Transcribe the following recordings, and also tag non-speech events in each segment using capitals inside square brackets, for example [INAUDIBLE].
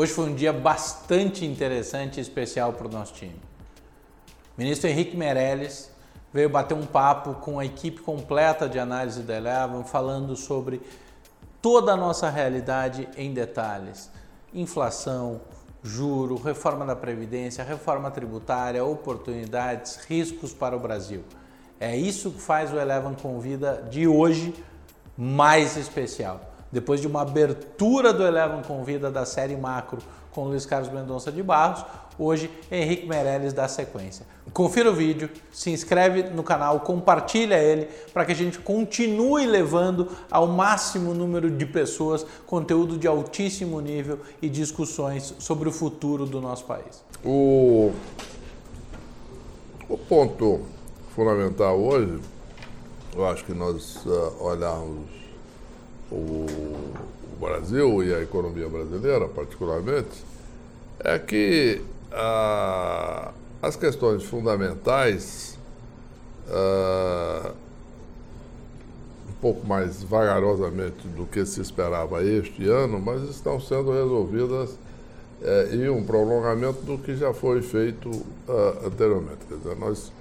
Hoje foi um dia bastante interessante e especial para o nosso time. O ministro Henrique Meirelles veio bater um papo com a equipe completa de análise da Eleven, falando sobre toda a nossa realidade em detalhes. Inflação, juro, reforma da Previdência, reforma tributária, oportunidades, riscos para o Brasil. É isso que faz o Eleven Convida de hoje mais especial. Depois de uma abertura do Eleven Convida da série Macro com Luiz Carlos Mendonça de Barros, hoje Henrique Meirelles dá sequência. Confira o vídeo, se inscreve no canal, compartilha ele para que a gente continue levando ao máximo número de pessoas conteúdo de altíssimo nível e discussões sobre o futuro do nosso país. O, o ponto fundamental hoje, eu acho que nós uh, olharmos o, Brasil e a economia brasileira, particularmente, é que uh, as questões fundamentais, uh, um pouco mais vagarosamente do que se esperava este ano, mas estão sendo resolvidas uh, e um prolongamento do que já foi feito anteriormente. Quer dizer, nós,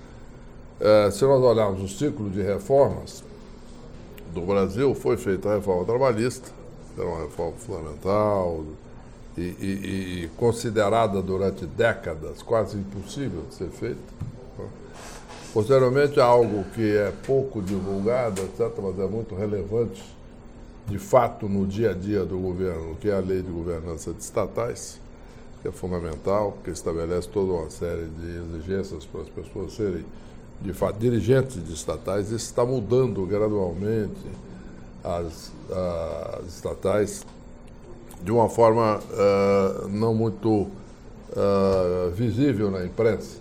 eh, se nós olharmos o ciclo de reformas do Brasil, foi feita a reforma trabalhista, era uma reforma fundamental, e, e, e, considerada durante décadas quase impossível de ser feita. Né? Posteriormente, algo que é pouco divulgado, etc., mas é muito relevante, de fato, no dia a dia do governo, que é a lei de governança de estatais, que é fundamental, que estabelece toda uma série de exigências para as pessoas serem, de fato, dirigentes de estatais. Está mudando gradualmente as, as estatais de uma forma uh, não muito uh, visível na imprensa,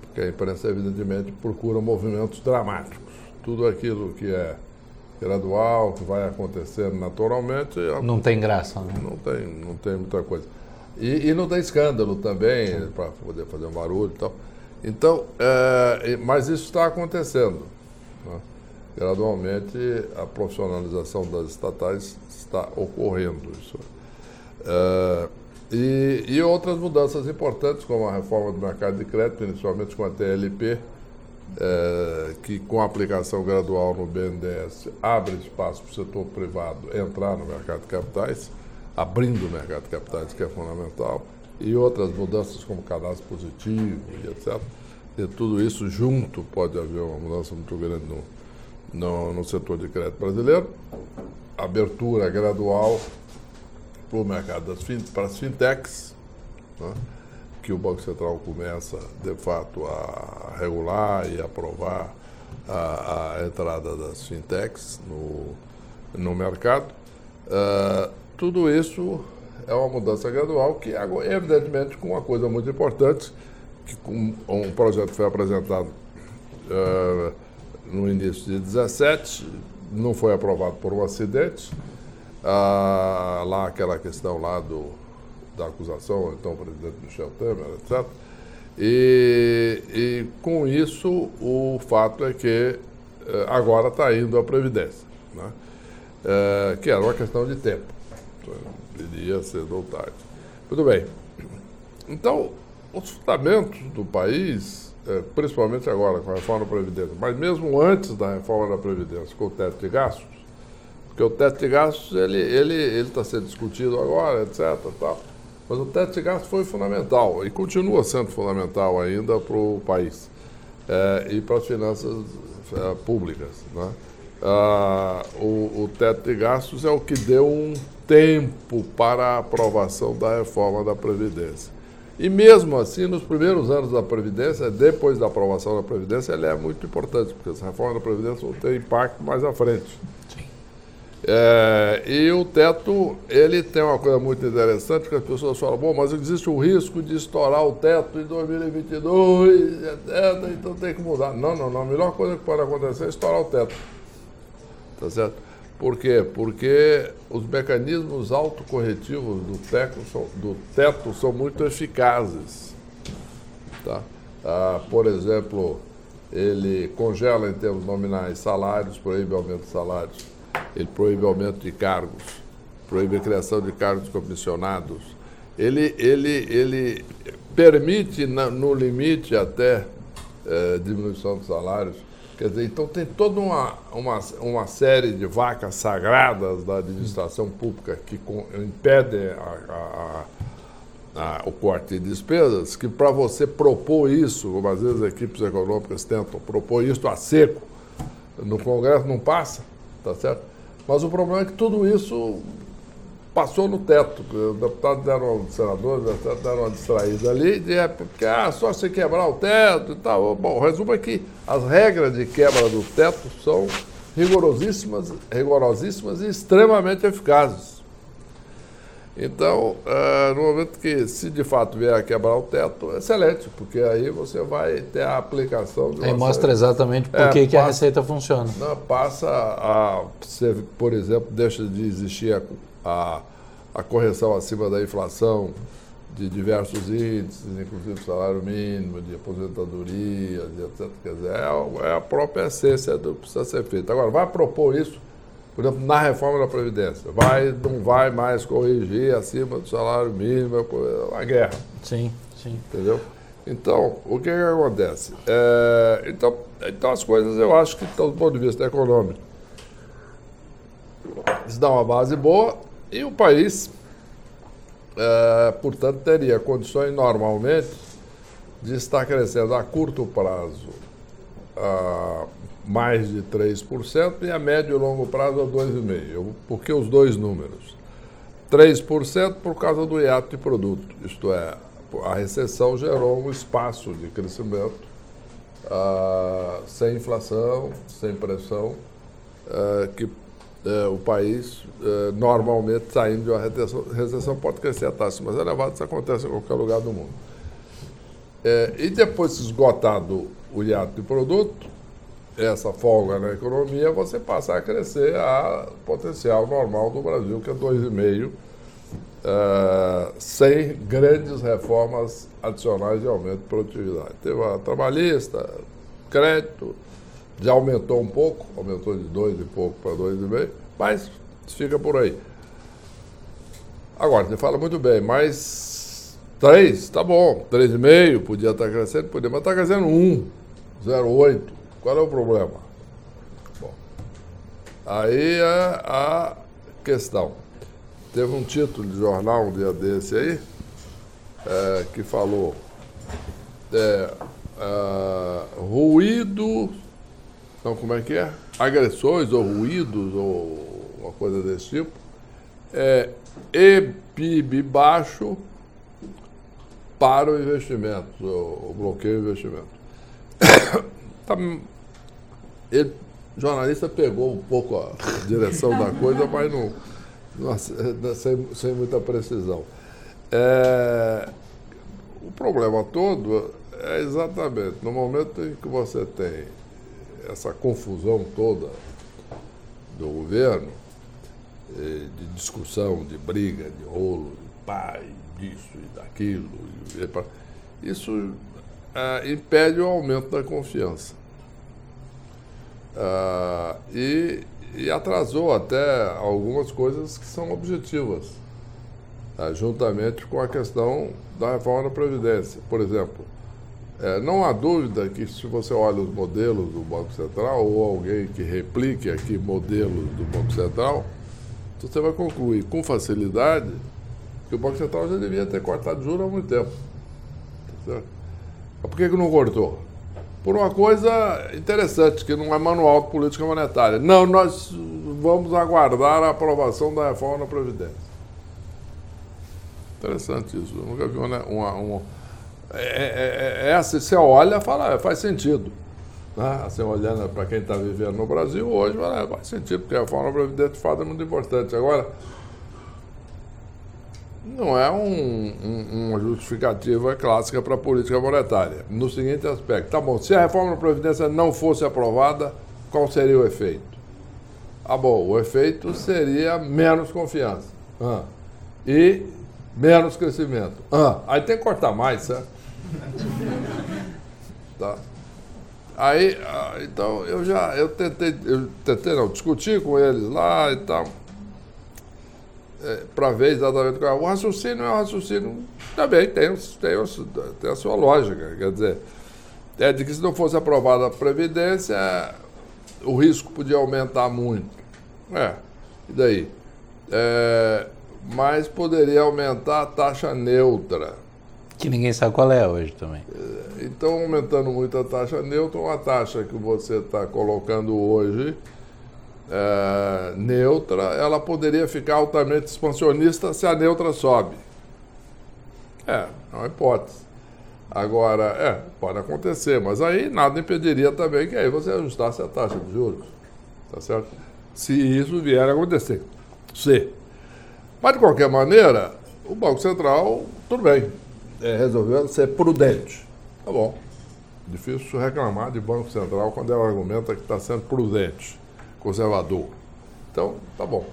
porque a imprensa, evidentemente, procura movimentos dramáticos. Tudo aquilo que é gradual, que vai acontecer naturalmente. É não tem graça, né? Não tem, não tem muita coisa. E, e não tem escândalo também, para poder fazer um barulho e tal. Então, é, mas isso está acontecendo. Né? Gradualmente, a profissionalização das estatais está ocorrendo. Isso. Uh, e, e, outras mudanças importantes, como a reforma do mercado de crédito, inicialmente com a TLP, eh, que com a aplicação gradual no BNDES abre espaço para o setor privado entrar no mercado de capitais, abrindo o mercado de capitais, que é fundamental, e outras mudanças como cadastro positivo e etc. E tudo isso junto pode haver uma mudança muito grande no, no, no setor de crédito brasileiro. Abertura gradual para o mercado das fin, para as fintechs, né, que o Banco Central começa, de fato, a regular e aprovar a, a entrada das fintechs no, no mercado. Uh, tudo isso é uma mudança gradual que, evidentemente, com uma coisa muito importante, que um projeto foi apresentado uh, no início de 17, não foi aprovado por um acidente, ah, lá aquela questão lá do, da acusação, então o presidente Michel Temer, etc. E, e com isso, o fato é que eh, agora está indo a Previdência, né? Eh, que era uma questão de tempo. Iria cedo ou tarde. Muito bem. Então, os fundamentos do país, eh, principalmente agora com a reforma da Previdência, mas mesmo antes da reforma da Previdência, com o teto de gastos, porque o teto de gastos, ele está ele, ele tá sendo discutido agora, etc. Tal. Mas o teto de gastos foi fundamental e continua sendo fundamental ainda para o país é, e para as finanças é, públicas. Né? Ah, o, o teto de gastos é o que deu um tempo para a aprovação da reforma da Previdência. E mesmo assim, nos primeiros anos da Previdência, depois da aprovação da Previdência, ele é muito importante, porque essa reforma da Previdência vai ter impacto mais à frente. É, e o teto, ele tem uma coisa muito interessante, que as pessoas falam, bom, mas existe o risco de estourar o teto em 2022, etc., então tem que mudar. Não, não, não. A melhor coisa que pode acontecer é estourar o teto. Tá certo? Por quê? Porque os mecanismos autocorretivos do são, do teto são muito eficazes. Tá? Ah, por exemplo, ele congela em termos nominais salários, proíbe aumento de salários ele proíbe aumento de cargos, proíbe a criação de cargos comissionados, ele, ele, ele permite, no limite até, é, diminuição dos salários. Quer dizer, então tem toda uma, uma, uma série de vacas sagradas da administração pública que impedem a, a, a, o corte de despesas, que para você propor isso, como às vezes equipes econômicas tentam propor isso a seco, no Congresso não passa, tá certo? Mas o problema é que tudo isso passou no teto. Os deputados deram, os senadores deram uma distraída ali, de porque ah, só se quebrar o teto e tal. Bom, o resumo é que as regras de quebra do teto são rigorosíssimas, rigorosíssimas e extremamente eficazes. Então, uh, no momento que, se de fato vier a quebrar o teto, excelente, porque aí você vai ter a aplicação de Aí mostra exatamente por é, que, passa, que a receita funciona. Não, passa a, por exemplo, deixa de existir a, a, a correção acima da inflação de diversos índices, inclusive salário mínimo, de aposentadoria, de etc. Quer dizer, é, é a própria essência do que precisa ser feito. Agora, vai propor isso por exemplo, na reforma da Previdência. Vai, não vai mais corrigir acima do salário mínimo, é uma guerra. Sim, sim. Entendeu? Então, o que, que acontece? É, então, então, as coisas eu acho que, do ponto de vista econômico, isso dá uma base boa e o país, é, portanto, teria condições normalmente de estar crescendo a curto prazo. Ah, mais de 3% e a médio e longo prazo a 2,5%. Por que os dois números? 3% por causa do hiato de produto, isto é, a recessão gerou um espaço de crescimento uh, sem inflação, sem pressão, uh, que uh, o país, normalmente, saindo de uma recessão, recessão, pode crescer a taxa mais elevada, isso acontece em qualquer lugar do mundo. e depois esgotado o hiato de produto, essa folga na economia, você passa a crescer a potencial normal do Brasil, que é 2,5%, é, sem grandes reformas adicionais de aumento de produtividade. Teve a trabalhista, crédito, já aumentou um pouco, aumentou de 2 e pouco para 2,5%, mas fica por aí. Agora, você fala muito bem, mas 3, tá bom, 3,5, podia estar crescendo, podia, mas está crescendo 1, 0,8. Qual é o problema? Bom, aí é a questão. Teve um título de jornal um dia desse aí, é, que falou é, é, ruído, então como é que é? Agressões ou ruídos ou uma coisa desse tipo. É, e PIB baixo para o investimento, o, bloqueio do investimento. [COUGHS] Tá, ele, jornalista pegou um pouco a direção da coisa, mas não, não sem, sem, muita precisão. É, o problema todo é exatamente no momento em que você tem essa confusão toda do governo, de discussão, de briga, de rolo, de pai, disso e daquilo, isso é, impede o aumento da confiança. Uh, e, e, atrasou até algumas coisas que são objetivas, uh, juntamente com a questão da reforma da Previdência. Por exemplo, uh, não há dúvida que se você olha os modelos do Banco Central ou alguém que replique aqui modelos do Banco Central, você vai concluir com facilidade que o Banco Central já devia ter cortado juros há muito tempo. Certo? Mas por que, que não cortou? por uma coisa interessante, que não é manual de política monetária. Não, nós vamos aguardar a aprovação da reforma da Previdência. Interessante isso. Eu nunca vi uma. uma, uma é, é, é, é assim, você olha fala, é, faz sentido. Né? Assim, olhando para quem está vivendo no Brasil hoje, fala, é, faz sentido, porque a reforma da Previdência de fato é muito importante. Agora, não é um, um, uma justificativa clássica para a política monetária. No seguinte aspecto, tá bom, se a reforma da Previdência não fosse aprovada, qual seria o efeito? Ah, bom, o efeito seria menos confiança ah, e menos crescimento. Ah, aí tem que cortar mais, certo? Tá. Aí, ah, então, eu já, eu tentei, eu tentei não, discutir com eles lá e tal. é, para ver exatamente qual é. O raciocínio é um raciocínio, também tem, tem, tem a sua lógica. Quer dizer, é de que se não fosse aprovada a Previdência, o risco podia aumentar muito. É, e daí? É, mas poderia aumentar a taxa neutra. Que ninguém sabe qual é hoje também. Então, aumentando muito a taxa neutra, uma taxa que você está colocando hoje é, neutra, ela poderia ficar altamente expansionista se a neutra sobe. É, é uma hipótese. Agora, é, pode acontecer, mas aí nada impediria também que aí você ajustasse a taxa de juros. Tá certo? Se isso vier a acontecer. Se. Mas, de qualquer maneira, o Banco Central, tudo bem, é, resolveu ser prudente. Tá bom. Difícil reclamar de Banco Central quando ela argumenta que está sendo prudente conservador. Então, tá bom.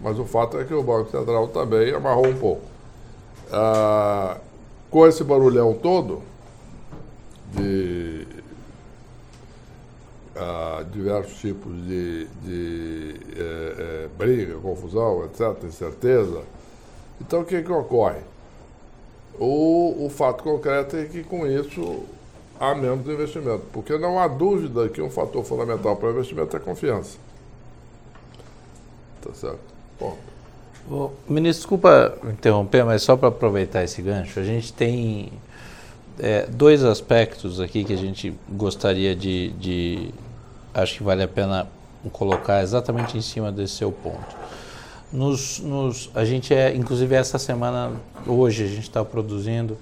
Mas o fato é que o Banco Central também amarrou um pouco. Ah, com esse barulhão todo de ah, diversos tipos de, de é, é, briga, confusão, etc., incerteza, então o que, que ocorre? O, o fato concreto é que com isso há menos investimento. Porque não há dúvida que um fator fundamental para o investimento é a confiança. Tá certo? Bom. ministro, desculpa interromper, mas só para aproveitar esse gancho, a gente tem é, dois aspectos aqui que a gente gostaria de, de. Acho que vale a pena colocar exatamente em cima desse seu ponto. Nos, nos, a gente é, inclusive essa semana, hoje, a gente está produzindo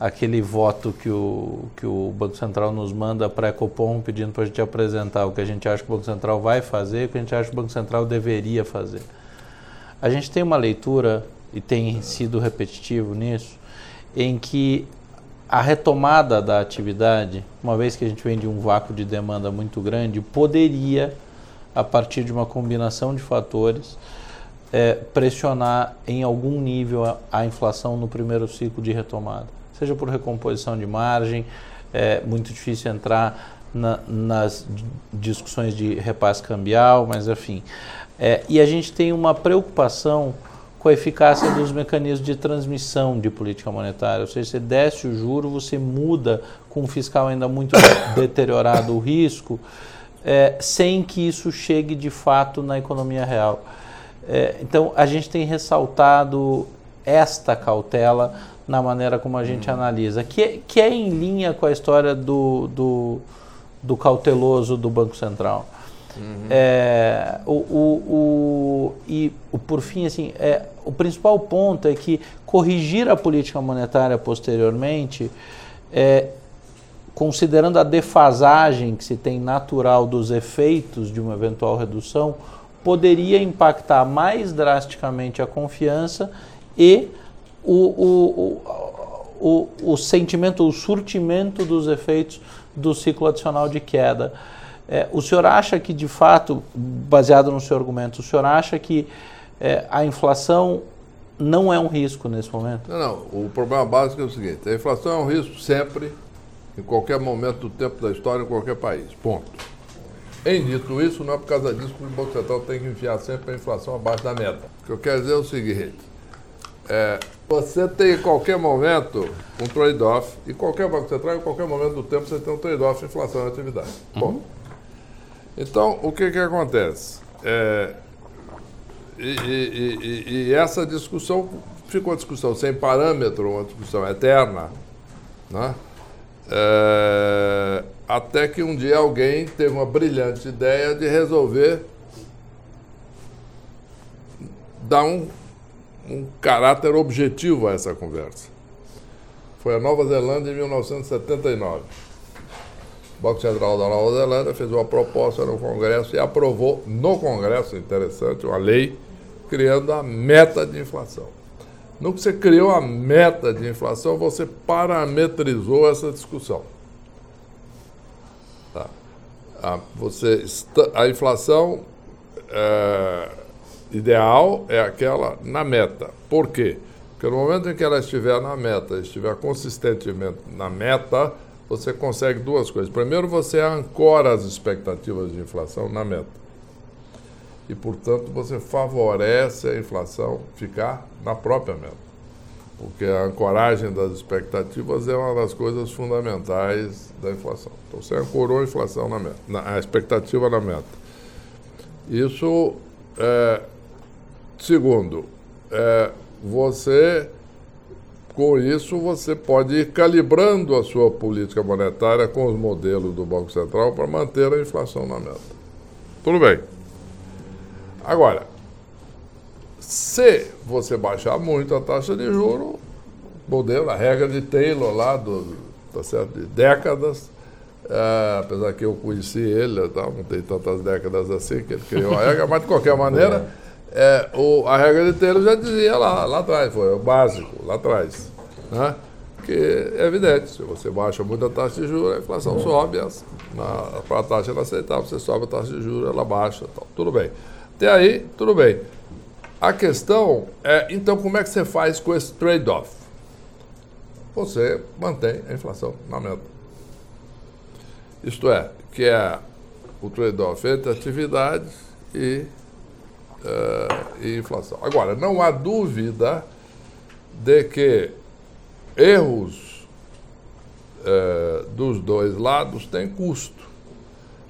aquele voto que o, que o Banco Central nos manda para a Ecopom pedindo para a gente apresentar o que a gente acha que o Banco Central vai fazer o que a gente acha que o Banco Central deveria fazer. A gente tem uma leitura, e tem sido repetitivo nisso, em que a retomada da atividade, uma vez que a gente vem de um vácuo de demanda muito grande, poderia, a partir de uma combinação de fatores, é, pressionar em algum nível a, a inflação no primeiro ciclo de retomada seja por recomposição de margem, é muito difícil entrar na, nas discussões de repasse cambial, mas enfim. É, e a gente tem uma preocupação com a eficácia dos mecanismos de transmissão de política monetária. Ou seja, você desce o juro, você muda com o fiscal ainda muito [COUGHS] deteriorado o risco, é, sem que isso chegue de fato na economia real. É, então, a gente tem ressaltado esta cautela na maneira como a gente uhum. analisa, que, é, que é em linha com a história do, do, do cauteloso do Banco Central. Uhum. É, o, o, o, e o, por fim, assim, é, o principal ponto é que corrigir a política monetária posteriormente, é, considerando a defasagem que se tem natural dos efeitos de uma eventual redução, poderia impactar mais drasticamente a confiança e o, o, o, o sentimento, o surtimento dos efeitos do ciclo adicional de queda. É, o senhor acha que, de fato, baseado no seu argumento, o senhor acha que é, a inflação não é um risco nesse momento? Não, não. O problema básico é o seguinte: a inflação é um risco sempre, em qualquer momento do tempo da história, em qualquer país. Ponto. Em dito isso, não é por causa disso que o Banco Central tem que enfiar sempre a inflação abaixo da meta. O que eu quero dizer é o seguinte: é, você tem em qualquer momento um trade-off, e qualquer Banco Central, em qualquer momento do tempo, você tem um trade-off de inflação e atividade. Uhum. Bom, então, o que, que acontece? É, e, e, e, e, essa discussão ficou uma discussão sem parâmetro, uma discussão eterna, né? É, até que um dia alguém teve uma brilhante ideia de resolver dar um um caráter objetivo a essa conversa. Foi a Nova Zelândia em 1979. O Banco Central da Nova Zelândia fez uma proposta no Congresso e aprovou no Congresso, interessante, uma lei criando a meta de inflação. No que você criou a meta de inflação, você parametrizou essa discussão. Tá. A, você, a inflação é, ideal é aquela na meta. Por quê? Porque no momento em que ela estiver na meta, estiver consistentemente na meta, você consegue duas coisas. Primeiro, você ancora as expectativas de inflação na meta. E, portanto, você favorece a inflação ficar na própria meta. Porque a ancoragem das expectativas é uma das coisas fundamentais da inflação. Então, você ancorou a inflação na meta, na, a expectativa na meta. Isso, é, segundo, é, você, com isso, você pode ir calibrando a sua política monetária com os modelos do Banco Central para manter a inflação na meta. Tudo bem. Agora, se você baixar muito a taxa de juros, modelo, a regra de Taylor lá, do, tá certo, de décadas, é, apesar que eu conheci ele, tá, não tem tantas décadas assim que ele criou a regra, mas de qualquer maneira, é, [LAUGHS] o, a regra de Taylor já dizia lá, lá atrás, foi o básico, lá atrás. Né? Que é evidente, se você baixa muito a taxa de juros, a inflação sobe, para a taxa inaceitável, você sobe a taxa de juros, ela baixa, tal, tudo bem. Até aí, tudo bem. A questão é, então, como é que você faz com esse trade-off? Você mantém a inflação na meta. Isto é, que é o trade-off entre atividades e, uh, e inflação. Agora, não há dúvida de que erros uh, dos dois lados têm custo.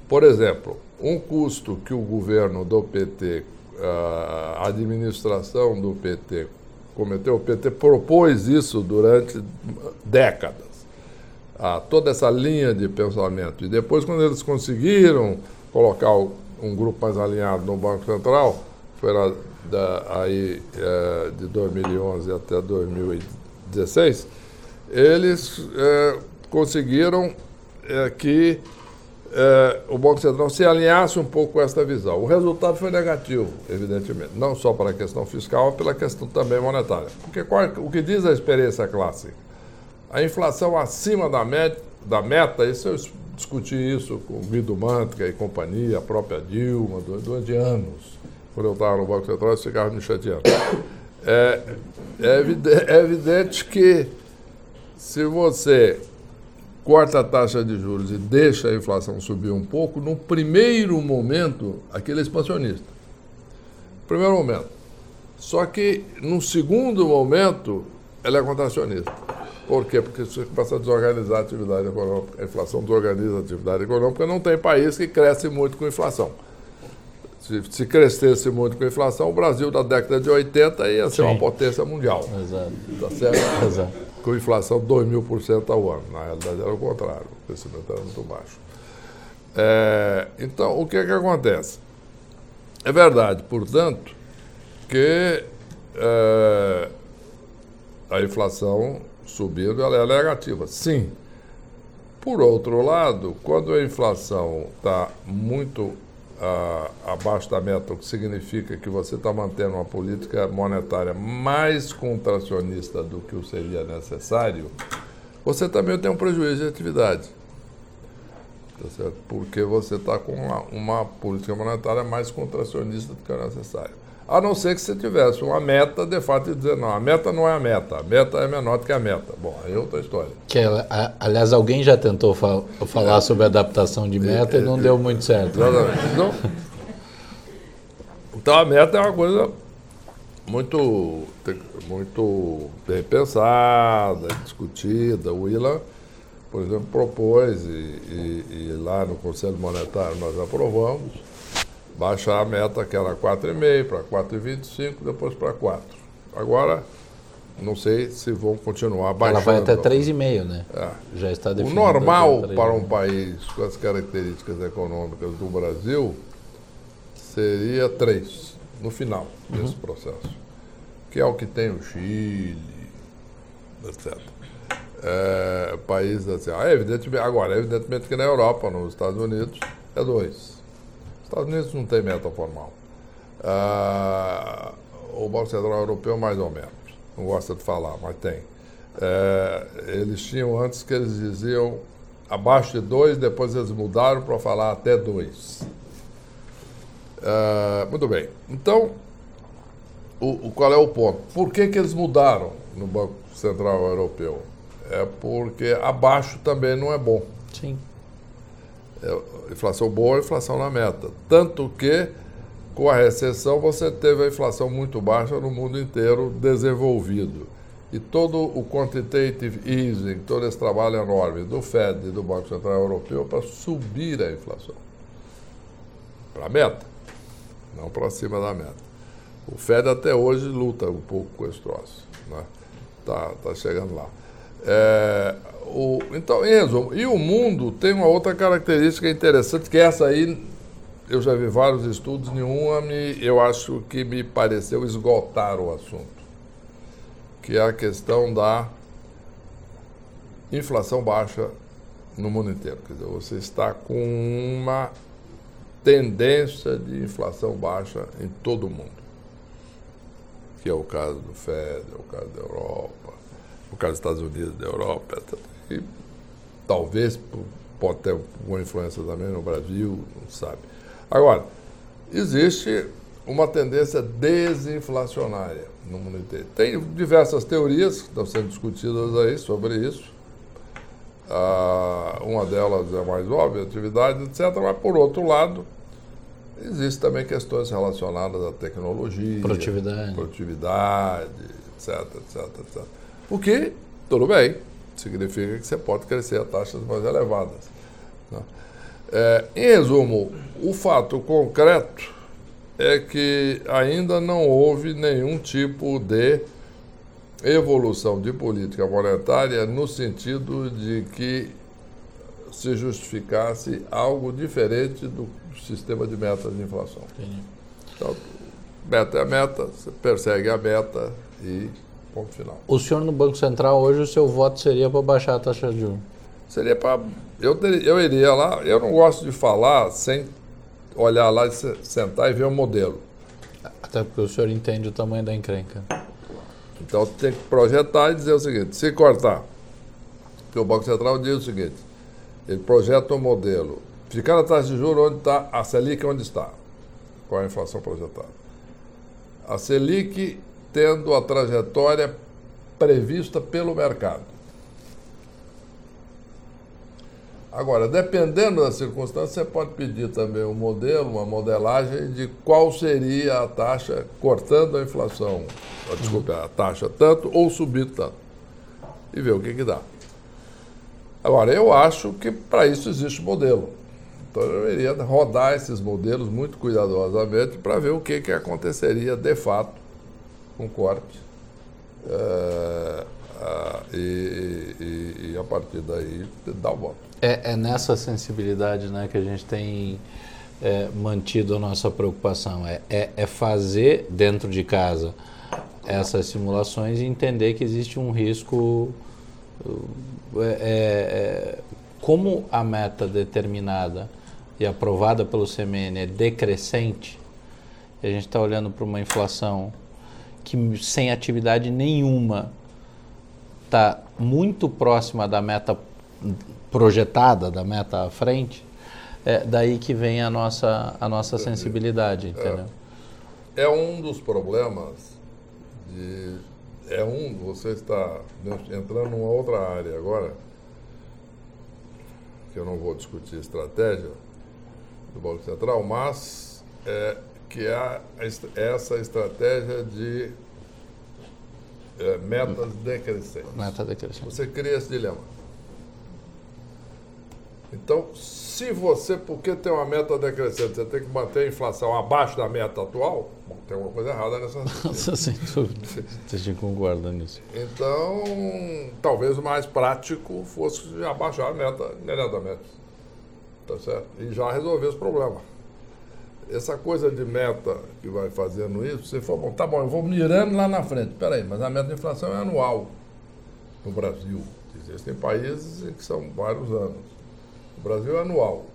Por exemplo, um custo que o governo do PT a administração do PT cometeu, o PT propôs isso durante décadas, a toda essa linha de pensamento. E depois, quando eles conseguiram colocar um grupo mais alinhado no Banco Central, foi lá da, aí, é, de 2011 até 2016, eles é, conseguiram é, que é, o Banco Central se alinhasse um pouco com essa visão. O resultado foi negativo, evidentemente, não só para a questão fiscal, mas pela questão também monetária. Porque qual, é o que diz a experiência clássica? A inflação acima da, met, da meta, isso eu discuti isso com o Guido Mantica e companhia, a própria Dilma, durante anos. Quando eu estava no Banco Central, eles ficavam me chateando. É, é, evidente, é evidente que se você corta a taxa de juros e deixa a inflação subir um pouco, no primeiro momento, aquele é expansionista. Primeiro momento. Só que, no segundo momento, ela é contracionista. Por quê? Porque você começa a desorganizar a atividade econômica. A inflação desorganiza a atividade econômica. Não tem país que cresce muito com inflação. Se, se crescesse muito com inflação, o Brasil da década de 80 ia ser Sim. uma potência mundial. Exato. Tá certo? Exato com inflação de 2 mil por cento ao ano. Na realidade era o contrário, o crescimento era muito baixo. É, então, o que é que acontece? É verdade, portanto, que é, a inflação subindo ela é negativa. Sim. Por outro lado, quando a inflação está muito uh, abaixo da meta, o que significa que você está mantendo uma política monetária mais contracionista do que o seria necessário, você também tem um prejuízo de atividade. Tá certo? Porque você está com uma, uma política monetária mais contracionista do que é necessário. A não ser que você tivesse uma meta, de fato, e dizer, não, a meta não é a meta, a meta é menor do que a meta. Bom, aí é outra história. Que, aliás, alguém já tentou fal falar sobre adaptação de meta é, e não é, deu muito certo. Exatamente. Então, então, a meta é uma coisa muito, muito bem pensada, discutida. O ILA, por exemplo, propôs, e, e, e lá no Conselho Monetário nós aprovamos, baixar a meta que era 4,5 para 4,25, depois para 4. Agora, não sei se vão continuar baixando. Ela vai até 3,5, né? É. Já está definido. O normal para um país com as características econômicas do Brasil seria 3 no final uhum. desse processo, que é o que tem o Chile, etc. É, países assim. Ah, evidentemente, agora, evidentemente que na Europa, nos Estados Unidos, é 2. Estados Unidos não tem meta formal. Ah, o Banco Central Europeu, mais ou menos. Não gosta de falar, mas tem. É, eles tinham antes que eles diziam abaixo de dois, depois eles mudaram para falar até dois. É, muito bem. Então, o, o, qual é o ponto? Por que, que eles mudaram no Banco Central Europeu? É porque abaixo também não é bom. Sim. É, inflação boa, inflação na meta. Tanto que com a recessão, você teve a inflação muito baixa no mundo inteiro desenvolvido. E todo o quantitative easing, todo esse trabalho enorme do Fed e do Banco Central Europeu para subir a inflação. Para a meta, não para cima da meta. O Fed até hoje luta um pouco com esse troço. Né? Tá, tá chegando lá. É, o, então, resumo, e o mundo tem uma outra característica interessante, que essa aí eu já vi vários estudos, nenhuma me, eu acho que me pareceu esgotar o assunto, que é a questão da inflação baixa no mundo inteiro. Quer dizer, você está com uma tendência de inflação baixa em todo o mundo. Que é o caso do Fed, é o caso da Europa, o caso dos Estados Unidos, da Europa, e talvez pode ter alguma influência também no Brasil, não sabe. Agora, existe uma tendência desinflacionária no mundo inteiro. Tem diversas teorias que estão sendo discutidas aí sobre isso. Ah, uma delas é mais óbvia, atividade, etc. Mas, por outro lado, existem também questões relacionadas à tecnologia, produtividade, produtividade etc, etc, etc. O que, tudo bem, significa que você pode crescer a taxas mais elevadas. Né? É, em resumo, o fato concreto é que ainda não houve nenhum tipo de evolução de política monetária no sentido de que se justificasse algo diferente do sistema de metas de inflação. Entendi. Então, meta é meta, você persegue a meta e ponto final. O senhor no Banco Central hoje o seu voto seria para baixar a taxa de juros? Seria para eu, eu iria lá, eu não gosto de falar sem olhar lá e sentar e ver o modelo. Até porque o senhor entende o tamanho da encrenca. Então tem que projetar e dizer o seguinte, se cortar, porque o Banco Central diz o seguinte, ele projeta um modelo, ficar a taxa de juros onde está, a Selic onde está, qual é a inflação projetada. A Selic tendo a trajetória prevista pelo mercado. Agora, dependendo da circunstância, você pode pedir também um modelo, uma modelagem de qual seria a taxa cortando a inflação. Desculpe, a taxa tanto ou subir tanto. E ver o que, que dá. Agora, eu acho que para isso existe modelo. Então eu iria rodar esses modelos muito cuidadosamente para ver o que, que aconteceria de fato com corte. Uh, uh, e, e, a partir daí dar o voto. É, é, nessa sensibilidade né, que a gente tem é, mantido a nossa preocupação. É, é, é, fazer dentro de casa essas simulações e entender que existe um risco. É, é, é, como a meta determinada e aprovada pelo CMN é decrescente, a gente está olhando para uma inflação que sem atividade nenhuma está muito próxima da meta projetada, da meta à frente, é daí que vem a nossa, a nossa sensibilidade, entendeu? É, é um dos problemas de... É um, você está entrando numa outra área agora, que eu não vou discutir estratégia do Banco Central, mas é, que é essa estratégia de é, metas decrescentes. Meta decrescente. Você cria esse dilema. Então, se você, porque tem uma meta decrescente, você tem que manter a inflação abaixo da meta atual, bom, tem alguma coisa errada nessa. [LAUGHS] Nossa, sem dúvida. Você concorda nisso. Então, talvez o mais prático fosse abaixar a meta imediatamente. Tá certo? E já resolver esse problema essa coisa de meta que vai fazendo isso, você for, bom, tá bom, eu vou mirando lá na frente. Peraí, mas a meta de inflação é anual no Brasil. Existem países que são vários anos. O Brasil é anual.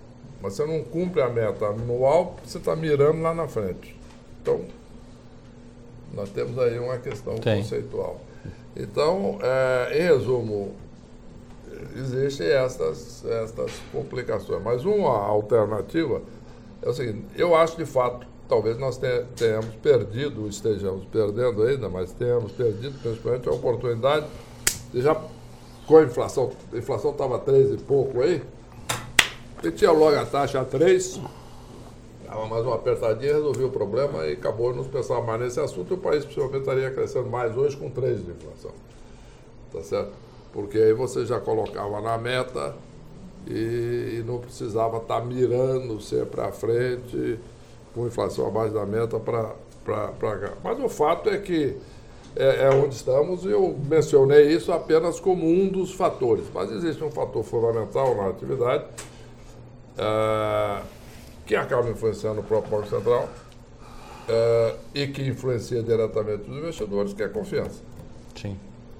Mas você não cumpre a meta anual, você está mirando lá na frente. Então, nós temos aí uma questão Tem. conceitual. Então, é, em resumo, existem estas, estas complicações. Mas uma alternativa é o seguinte, eu acho de fato, talvez nós tenhamos perdido, estejamos perdendo ainda, mas tenhamos perdido principalmente a oportunidade de já com a inflação, a inflação estava 13 e pouco aí, tinha logo a taxa a 3, Dava mais uma apertadinha, resolvia o problema e acabou não pensar mais nesse assunto. E o país possivelmente estaria crescendo mais hoje com 3 de inflação. Tá certo? Porque aí você já colocava na meta e, e não precisava estar tá mirando sempre à frente com inflação abaixo da meta para cá. Mas o fato é que é, é, onde estamos e eu mencionei isso apenas como um dos fatores. Mas existe um fator fundamental na atividade é, que acaba influenciando o próprio Banco Central é, e que influencia diretamente os investidores, que é a confiança. Sim.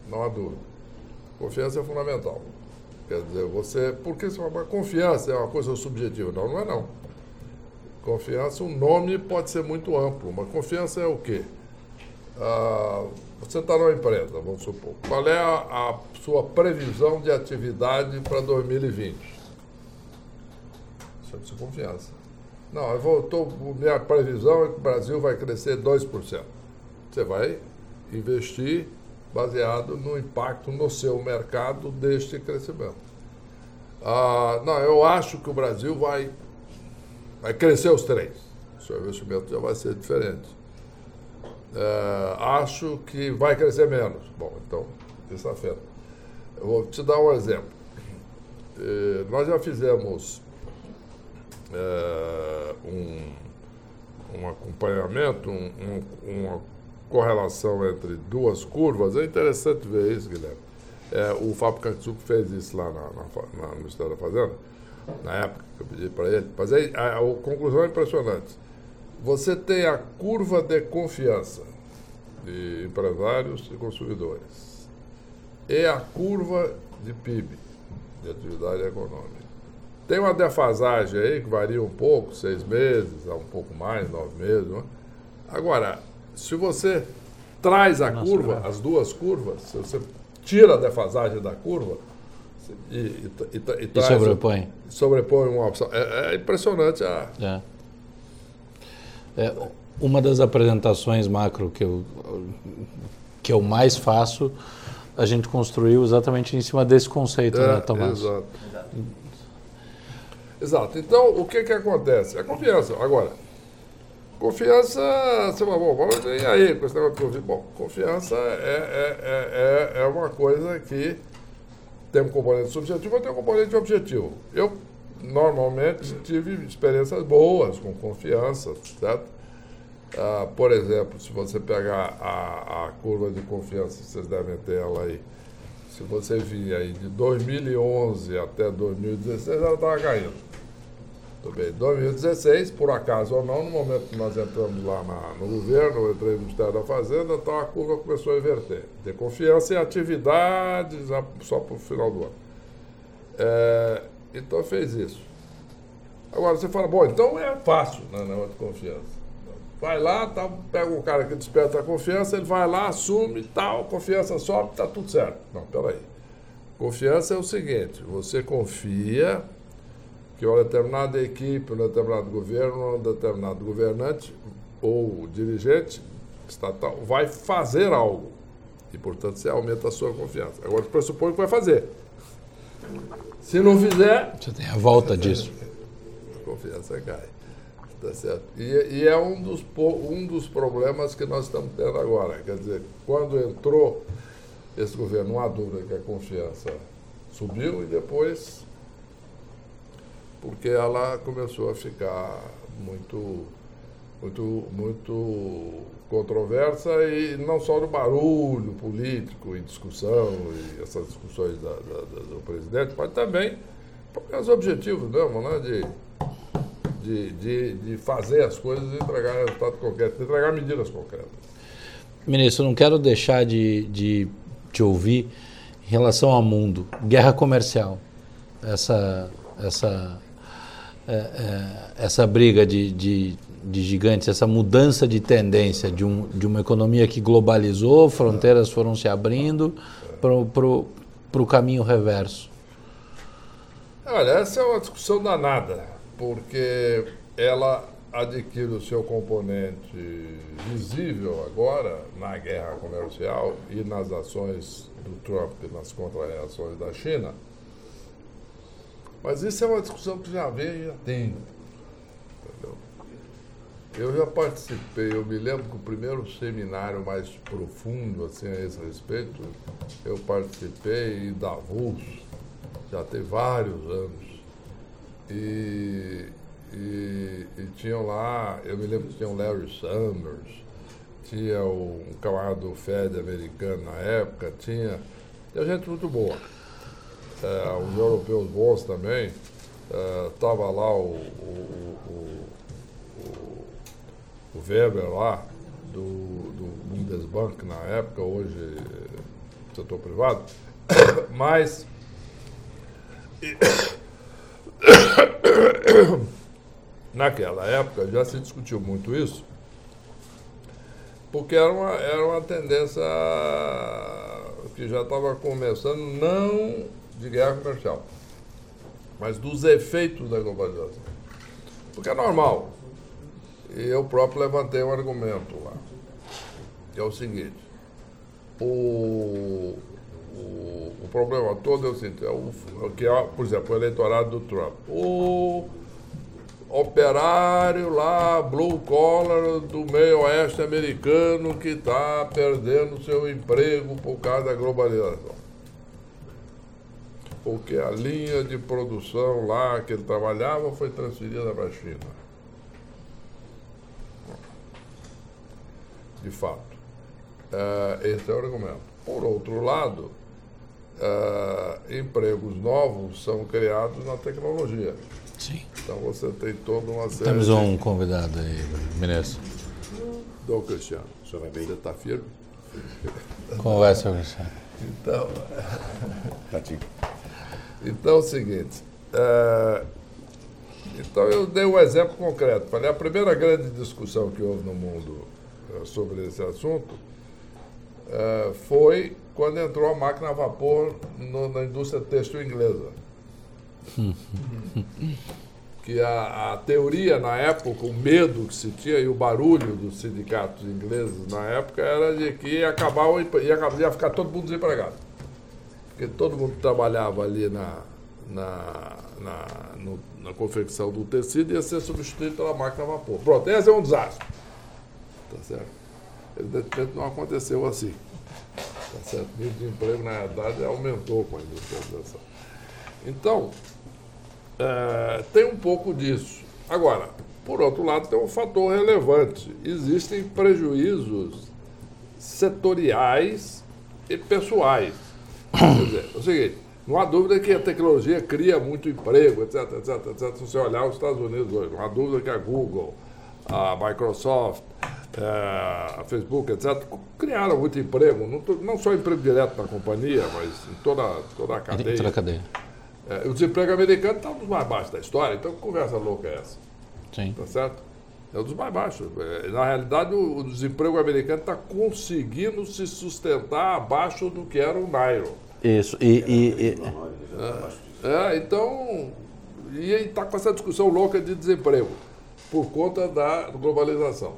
Não há dúvida. Confiança é fundamental. Quer dizer, você. Porque você fala, confiança é uma coisa subjetiva. Não, não é não. Confiança, um nome pode ser muito amplo, mas confiança é o quê? Ah, você está numa empresa, vamos supor. Qual é a, a sua previsão de atividade para 2020? Você precisa de confiança. Não, eu vou, tô, minha previsão é que o Brasil vai crescer 2%. Você vai investir baseado no impacto no seu mercado deste crescimento. Ah, não, eu acho que o Brasil vai, vai crescer os três. O seu investimento já vai ser diferente. É, acho que vai crescer menos. Bom, então, afeta. Eu vou te dar um exemplo. É, nós já fizemos é, um, um acompanhamento, um, um, uma correlação entre duas curvas. É interessante ver isso, Guilherme. É, o Fábio Katsuki fez isso lá na, na, na, no Ministério da Fazenda, na época que eu pedi para ele. Mas aí, a, a, conclusão é impressionante. Você tem a curva de confiança de empresários e consumidores e a curva de PIB, de atividade econômica. Tem uma defasagem aí que varia um pouco, seis meses, um pouco mais, nove meses. Né? Agora, se você traz a Nossa, curva, as duas curvas, se você tira a defasagem da curva e, e, e, e, e sobrepõe. sobrepõe uma opção. É, é impressionante a. É. É, uma das apresentações macro que eu, que eu mais faço, a gente construiu exatamente em cima desse conceito, é, né, Tomás? Exato. Exato. Então, o que, que acontece? A confiança. Agora, Confiança, fala, bom, e aí, com esse negócio de confiança. Bom, confiança é, é, é, é uma coisa que tem um componente subjetivo e tem um componente objetivo. Eu, normalmente, tive experiências boas com confiança, certo? Ah, por exemplo, se você pegar a, a curva de confiança, vocês devem ter ela aí, se você vir aí de 2011 até 2016, ela estava caindo. Muito bem. 2016, por acaso ou não, no momento que nós entramos lá na, no governo, eu entrei no Ministério da Fazenda, então a curva começou a inverter. De confiança em atividades só para o final do ano. É, então fez isso. Agora você fala, bom, então é fácil né, negócio de confiança. Vai lá, tá, pega um cara que desperta a confiança, ele vai lá, assume tal, confiança sobe, está tudo certo. Não, peraí. Confiança é o seguinte, você confia que uma determinada equipe, um determinado governo, um determinado governante ou dirigente estatal vai fazer algo. E, portanto, você aumenta a sua confiança. Agora, pressupõe que vai fazer. Se não fizer. Você tem a volta disso. A confiança cai. Tá certo? E, e, é um dos, um dos problemas que nós estamos tendo agora. Quer dizer, quando entrou esse governo, não há dúvida que a confiança subiu e depois porque ela começou a ficar muito, muito, muito controversa e não só no barulho político e discussão e essas discussões da, da, do presidente, mas também por os objetivos mesmo, né, de, de, de, de fazer as coisas e entregar resultado concreto, entregar medidas concretas. Ministro, não quero deixar de, de te ouvir em relação ao mundo, guerra comercial, essa, essa essa briga de, de, de, gigantes, essa mudança de tendência de, um, de uma economia que globalizou, fronteiras foram se abrindo para o caminho reverso? Olha, essa é uma discussão danada, porque ela adquire o seu componente visível agora na guerra comercial e nas ações do Trump nas contrarreações da China mas isso é uma discussão que já veio e já tem. Entendeu? Eu já participei, eu me lembro que o primeiro seminário mais profundo assim, a esse respeito, eu participei em Davos, já tem vários anos. E, e, e tinham lá, eu me lembro que tinha o Larry Summers, tinha o, um camarada do Fed americano na época, tinha, tinha gente muito boa. É, os europeus bons também. Estava é, lá o, o, o, o, Weber lá, do, do Bundesbank na época, hoje setor privado, [COUGHS] mas [COUGHS] naquela época já se discutiu muito isso, porque era uma, era uma tendência que já estava começando, não de guerra comercial, mas dos efeitos da globalização. Porque é normal. E eu próprio levantei um argumento lá, que é o seguinte, o, o, o problema todo é o seguinte, é o, é que é, por exemplo, o eleitorado do Trump. O operário lá, blue collar do meio oeste americano que está perdendo seu emprego por causa da globalização. Porque a linha de produção lá que ele trabalhava foi transferida para a China. De fato. Uh, esse é o argumento. Por outro lado, uh, empregos novos são criados na tecnologia. Sim. Então você tem toda uma série. Temos um convidado aí, ministro. Do Cristiano. Você está firme? Conversa, Cristiano. Então. Então é o seguinte. É, então eu dei um exemplo concreto. Falei, a primeira grande discussão que houve no mundo é, sobre esse assunto é, foi quando entrou a máquina a vapor no, na indústria têxtil inglesa [LAUGHS] que a, a, teoria na época, o medo que se tinha e o barulho dos sindicatos ingleses na época era de que ia acabar, ia, ia ficar todo mundo desempregado. Porque todo mundo trabalhava ali na, na, na, no, na confecção do tecido ia ser substituído pela máquina a vapor. Pronto, esse é um desastre. Tá certo? Evidentemente não aconteceu assim. Tá certo? O de emprego, na verdade, aumentou com a industrialização. Então, é, tem um pouco disso. Agora, por outro lado, tem um fator relevante. Existem prejuízos setoriais e pessoais. Quer dizer, é o seguinte, não há dúvida que a tecnologia cria muito emprego, etc, etc, etc. Se você olhar os Estados Unidos hoje, não há dúvida que a Google, a Microsoft, é, a Facebook, etc., criaram muito emprego, não, só emprego direto na companhia, mas em toda, toda a cadeia. Em toda a cadeia. É, o desemprego americano está um dos mais baixos da história, então que conversa louca é essa? Sim. Tá certo? É um dos mais baixos. É, na realidade, o, o desemprego americano está conseguindo se sustentar abaixo do que era o Nairo. Isso. E, e, e... É, é, então. E está com essa discussão louca de desemprego, por conta da globalização.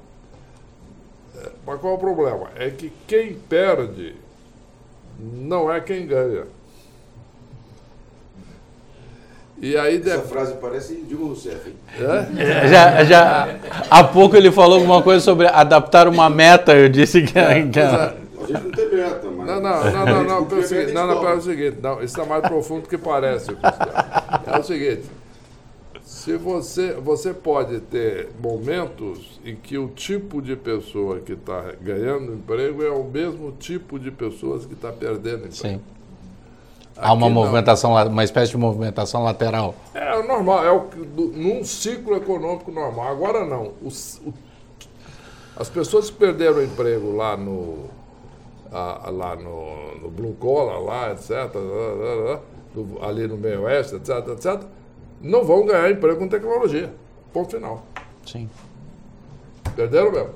É, mas qual é o problema? É que quem perde não é quem ganha. E aí Essa deve... frase parece Dilma Rousseff? É? Já, já, há pouco ele falou alguma coisa sobre adaptar uma meta, eu disse que... É, que... A gente não tem meta, mas... Não, não, não, não, não, [LAUGHS] pelo seguinte, não, não, pelo seguinte, não, isso está mais profundo do que parece, É o seguinte, se você, você pode ter momentos em que o tipo de pessoa que está ganhando emprego é o mesmo tipo de pessoas que está perdendo emprego. Sim. Há uma movimentação, uma espécie de movimentação lateral. É normal, é o, num ciclo econômico normal. Agora não. O, o, as pessoas que perderam o emprego lá no, a, lá no, no, Blue Collar, lá, etc., do, ali no meio oeste, etc., etc., não vão ganhar emprego com tecnologia. Ponto final. Sim. Perderam mesmo.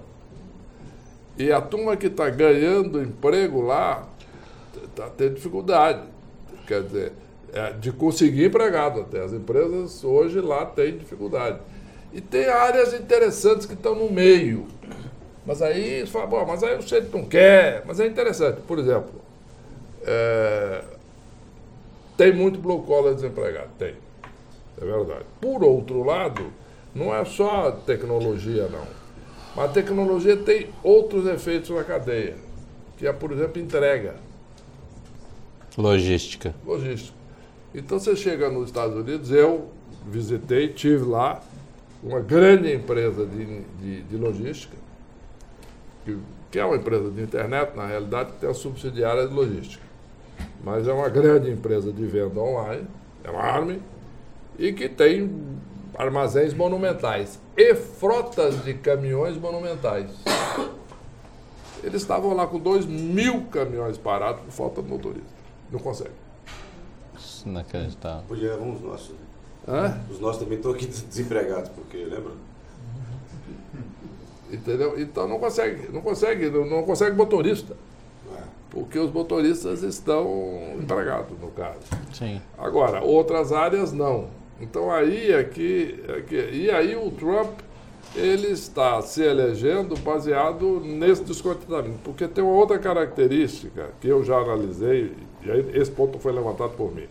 E a turma que está ganhando emprego lá está tendo dificuldade. Quer dizer, é, de conseguir empregado até. As empresas hoje lá têm dificuldade. E tem áreas interessantes que estão no meio. Mas aí você fala, bom, mas aí o centro não quer. Mas é interessante. Por exemplo, é, tem muito blue collar desempregado. Tem. É verdade. Por outro lado, não é só tecnologia, não. A tecnologia tem outros efeitos na cadeia, que é, por exemplo, entrega. Logística. Logística. Então você chega nos Estados Unidos, eu visitei, tive lá uma grande empresa de, de, de logística, que, que, é uma empresa de internet, na realidade, que tem a subsidiária de logística. Mas é uma grande empresa de venda online, é uma Arme, e que tem armazéns monumentais e frotas de caminhões monumentais. Eles estavam lá com dois mil caminhões parados por falta de motorista. Não consegue. Inacreditável. Podia levar uns nossos. Né? Hã? Os nossos também estão aqui desempregados, porque, lembra? Entendeu? Então não consegue, não consegue, não, não consegue motorista. É. Porque os motoristas estão empregados, no caso. Sim. Agora, outras áreas não. Então aí é que, é que. E aí o Trump ele está se elegendo baseado nesse descontentamento. Porque tem uma outra característica que eu já analisei, e aí esse ponto foi levantado por mim.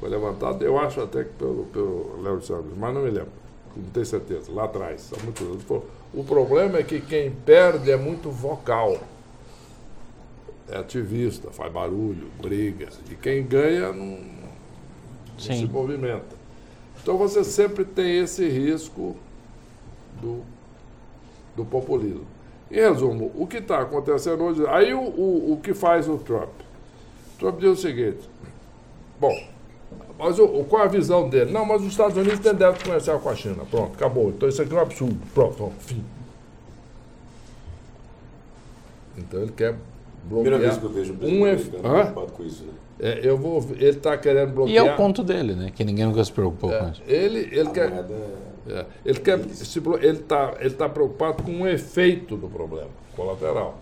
Foi levantado, eu acho até que pelo, pelo Léo Santos, mas não me lembro, não tenho certeza, lá atrás, há muitos anos. O problema é que quem perde é muito vocal. É ativista, faz barulho, briga. E quem ganha não, não se movimenta. Então você sempre tem esse risco do, do populismo. Em resumo, o que está acontecendo hoje. Aí o, o, o que faz o Trump? O Trump diz o seguinte: bom, mas o, qual a visão dele? Não, mas os Estados Unidos têm débito comercial com a China. Pronto, acabou. Então isso aqui é um absurdo. Pronto, pronto fim. Então ele quer bloquear. Primeira vez que eu vejo um F... preocupado com isso, né? É, eu vou, ele está querendo bloquear. E é o ponto dele, né? Que ninguém nunca se preocupou é, com isso. Ele, ele quer. É, ele quer. Ele está ele tá preocupado com o efeito do problema colateral.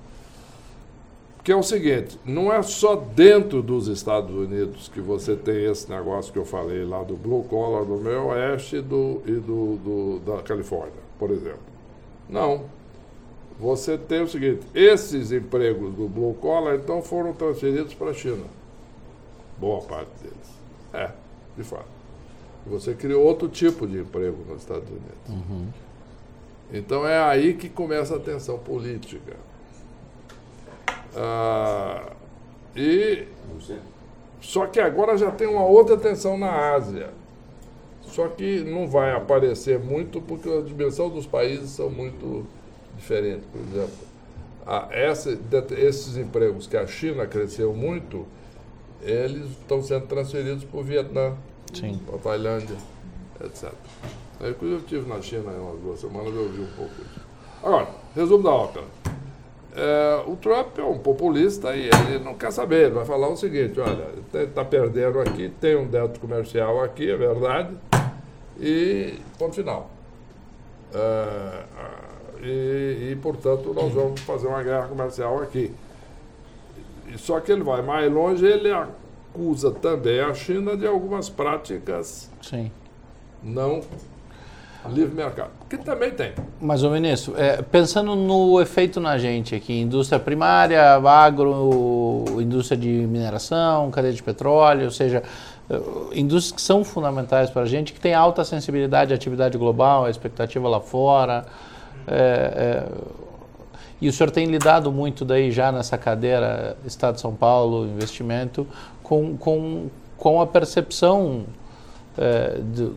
Que é o seguinte: não é só dentro dos Estados Unidos que você tem esse negócio que eu falei lá do blue collar do meio oeste do, e do, do, da Califórnia, por exemplo. Não. Você tem o seguinte: esses empregos do blue collar então foram transferidos para a China boa parte deles. É, de fato. Você criou outro tipo de emprego nos Estados Unidos. Uhum. Então é aí que começa a tensão política. Ah, e só que agora já tem uma outra tensão na Ásia. Só que não vai aparecer muito porque a dimensão dos países são muito diferentes. Por exemplo, a, essa, esses empregos que a China cresceu muito, eles estão sendo transferidos para o Vietnã, para a Tailândia, etc. Eu, inclusive, eu estive na China há umas duas semanas e ouvi um pouco isso. Agora, resumo da ópera. É, o Trump é um populista e ele não quer saber, ele vai falar o seguinte, olha, está perdendo aqui, tem um débito comercial aqui, é verdade, e ponto final. É, e, e, portanto, nós vamos fazer uma guerra comercial aqui. Só que ele vai mais longe, ele acusa também a China de algumas práticas Sim. não livre mercado, que também tem. Mas, ô ministro, é, pensando no efeito na gente aqui, indústria primária, agro, indústria de mineração, cadeia de petróleo, ou seja, é, indústrias que são fundamentais para a gente, que tem alta sensibilidade à atividade global, à expectativa lá fora. É, é, e o senhor tem lidado muito daí já nessa cadeira Estado de São Paulo, investimento, com, com, com a percepção é, do,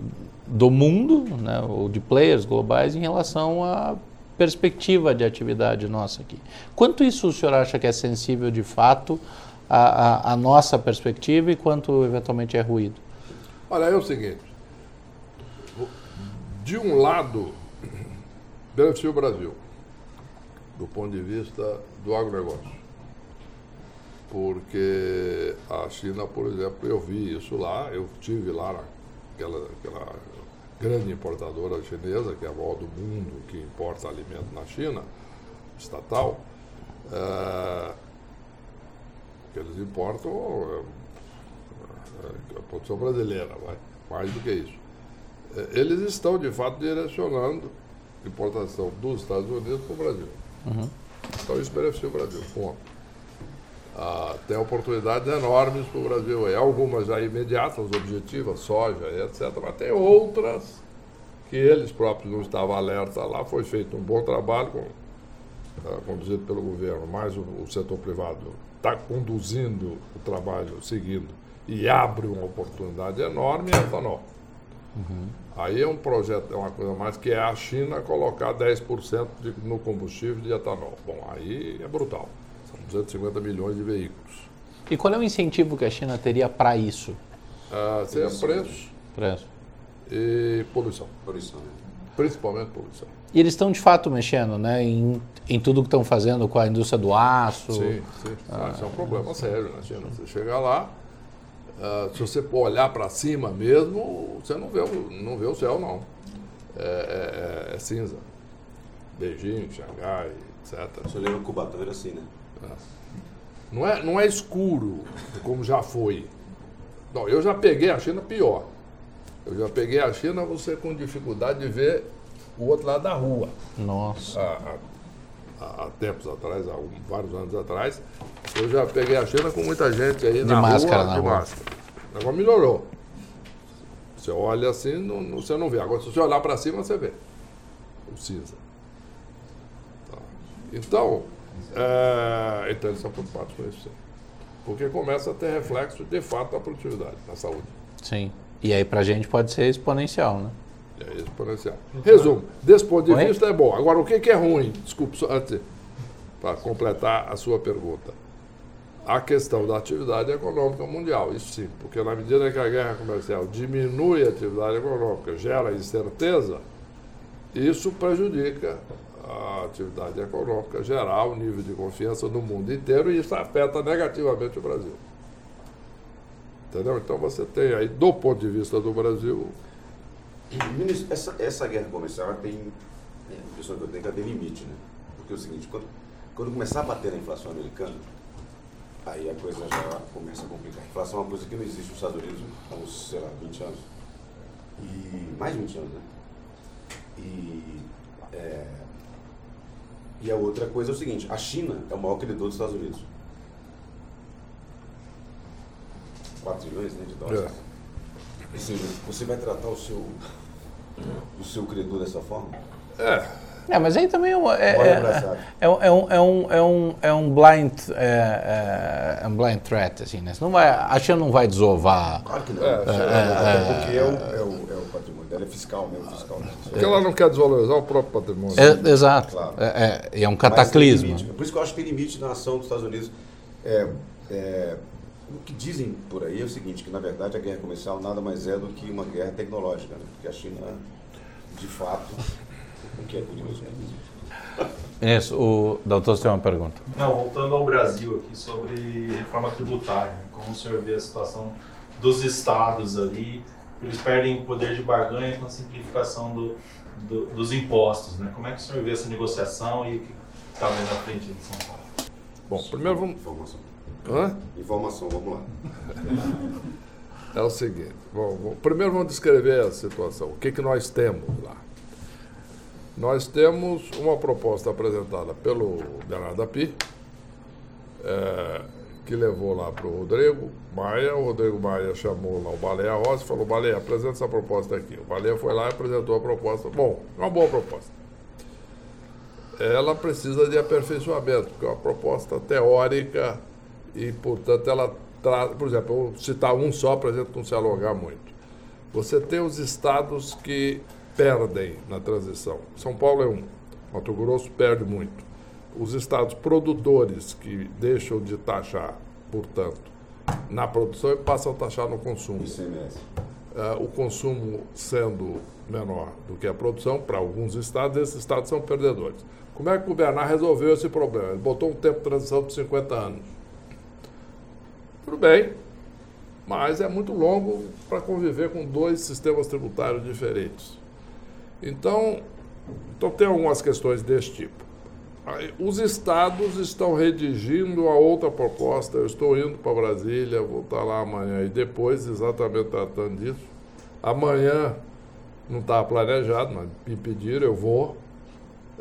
do mundo, né, ou de players globais, em relação à perspectiva de atividade nossa aqui. Quanto isso o senhor acha que é sensível de fato à, à, à nossa perspectiva e quanto eventualmente é ruído? Olha, é o seguinte, de um lado, [CLEARS THROAT] beneficia o Brasil do ponto de vista do agronegócio. Porque a China, por exemplo, eu vi isso lá, eu tive lá aquela, aquela grande importadora chinesa, que é a maior do mundo, que importa alimento na China, estatal, é, que eles importam é, é, a produção brasileira, vai, mais do que isso. É, eles estão, de fato, direcionando importação dos Estados Unidos para o Brasil. Uhum. Então isso beneficia o Brasil, ponto. Ah, tem oportunidades enormes para o Brasil. Algumas já imediatas, objetivas, soja, etc. Mas tem outras que eles próprios não estavam alerta lá, foi feito um bom trabalho, com, uh, conduzido pelo governo, mas o, o setor privado está conduzindo o trabalho, seguindo, e abre uma oportunidade enorme em etanol. Uhum. Aí é um projeto, é uma coisa mais que é a China colocar 10% de, no combustível de etanol. Bom, aí é brutal. São 250 milhões de veículos. E qual é o incentivo que a China teria para isso? Ah, seria preço. Preço. E poluição. Poluição, né? Principalmente poluição. E eles estão de fato mexendo né, em, em tudo que estão fazendo com a indústria do aço. Sim, sim. Ah, isso é um problema sério na China. Você chega lá, uh, se você olhar para cima mesmo, você não vê, não vê o céu, não. É, é, é cinza. Beijing, Xangai, etc. Você lembra Cubatão era assim, né? É. Não é, não é escuro, como já foi. Não, eu já peguei a China pior. Eu já peguei a China, você com dificuldade de ver o outro lado da rua. Nossa. Há, há, há tempos atrás, há vários anos atrás, eu já peguei a China com muita gente aí de na máscara, rua, na de rua. máscara. Agora melhorou. Você olha assim, não, não, você não vê. Agora, se você olhar para cima, você vê o cinza. Tá. Então, é, então eles estão preocupados com isso, sim. Porque começa a ter reflexo, de fato, na produtividade, na saúde. Sim. E aí, para a gente, pode ser exponencial, né? É exponencial. Resumo, desse ponto de Oi? vista é bom. Agora, o que, que é ruim? Desculpe, só antes, para completar a sua pergunta. A questão da atividade econômica mundial, isso sim, porque na medida que a guerra comercial diminui a atividade econômica, gera incerteza, isso prejudica a atividade econômica geral, o nível de confiança no mundo inteiro, e isso afeta negativamente o Brasil. Entendeu? Então você tem aí, do ponto de vista do Brasil. Ministro, essa, essa guerra comercial tem. É, a impressão que eu tenho que ter limite, né? Porque é o seguinte, quando, quando começar a bater na inflação americana, aí a coisa já começa a complicar. A inflação é uma coisa que não existe nos Estados Unidos há uns, sei lá, 20 anos. E mais de 20 anos, né? E, é, e a outra coisa é o seguinte, a China é o maior credor dos Estados Unidos. 4 trilhões né, de dólares. É. Ou seja, você vai tratar o seu, o seu credor dessa forma? É. É, mas aí também é, é, é, é, um, é, um, é, um, é um blind é, um blind threat, assim, né? Você não vai, a China não vai desovar. Claro que não. É, é, porque é o, é, o, é o patrimônio dela, é fiscal mesmo, fiscal. Mesmo. Porque ela não quer desvalorizar o próprio patrimônio. É, exato. Claro. É, é, um cataclismo. Por isso que eu acho que tem limite na ação dos Estados Unidos. É, o que dizem por aí é o seguinte, que na verdade a guerra comercial nada mais é do que uma guerra tecnológica, né? porque a China, de fato, que é curioso. Né? Isso, o doutor tem uma pergunta. Não, voltando ao Brasil aqui sobre reforma tributária, como o senhor vê a situação dos estados ali, eles perdem o poder de barganha com a simplificação do, do, dos impostos, né? Como é que o senhor vê essa negociação e o que está ali na frente de São Paulo? Bom, primeiro vamos... Informação. Hã? Informação, vamos lá. [LAUGHS] É o seguinte, bom, primeiro vamos descrever a situação. O que, que nós temos lá? Nós temos uma proposta apresentada pelo Bernardo Api, é, que levou lá para o Rodrigo Maia. O Rodrigo Maia chamou lá o Baleia Rosa e falou: Baleia, apresenta essa proposta aqui. O Baleia foi lá e apresentou a proposta. Bom, uma boa proposta. Ela precisa de aperfeiçoamento, porque é uma proposta teórica e, portanto, ela traz. Por exemplo, eu vou citar um só para a gente não se alongar muito. Você tem os estados que perdem na transição. São Paulo é um. Mato Grosso perde muito. Os estados produtores que deixam de taxar, portanto, na produção e passam a taxar no consumo. Uh, o consumo sendo menor do que a produção, para alguns estados, esses estados são perdedores. Como é que o Bernard resolveu esse problema? Ele botou um tempo de transição de 50 anos. Tudo bem, mas é muito longo para conviver com dois sistemas tributários diferentes. Então, então tem algumas questões desse tipo. Os estados estão redigindo a outra proposta. Eu estou indo para Brasília, vou estar lá amanhã e depois, exatamente tratando disso. Amanhã não estava planejado, mas me pediram, eu vou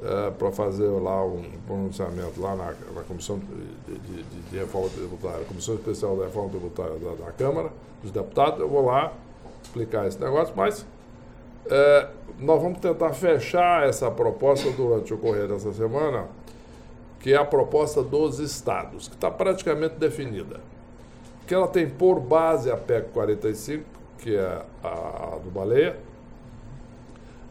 é, para fazer lá um pronunciamento lá na, na Comissão de, de, de, de, Reforma Tributária, Comissão Especial da Reforma Tributária da, da Câmara dos Deputados. Eu vou lá explicar esse negócio, mas é, nós vamos tentar fechar essa proposta durante o correr dessa semana, que é a proposta dos estados, que está praticamente definida. Que ela tem por base a PEC 45, que é a, do Baleia,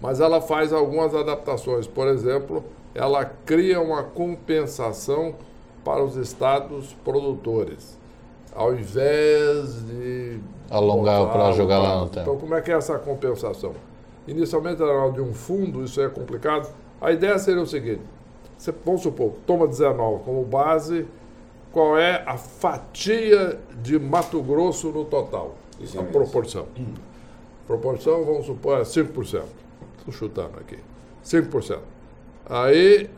mas ela faz algumas adaptações. Por exemplo, ela cria uma compensação para os estados produtores, ao invés de alongar para jogar lá no tempo. Então, como é que é essa compensação? Inicialmente era de um fundo, isso é complicado. A ideia seria o seguinte: você, vamos supor, toma 19 como base, qual é a fatia de Mato Grosso no total? Isso a é proporção. Proporção, vamos supor, é 5%. Estou chutando aqui. 5%. Aí,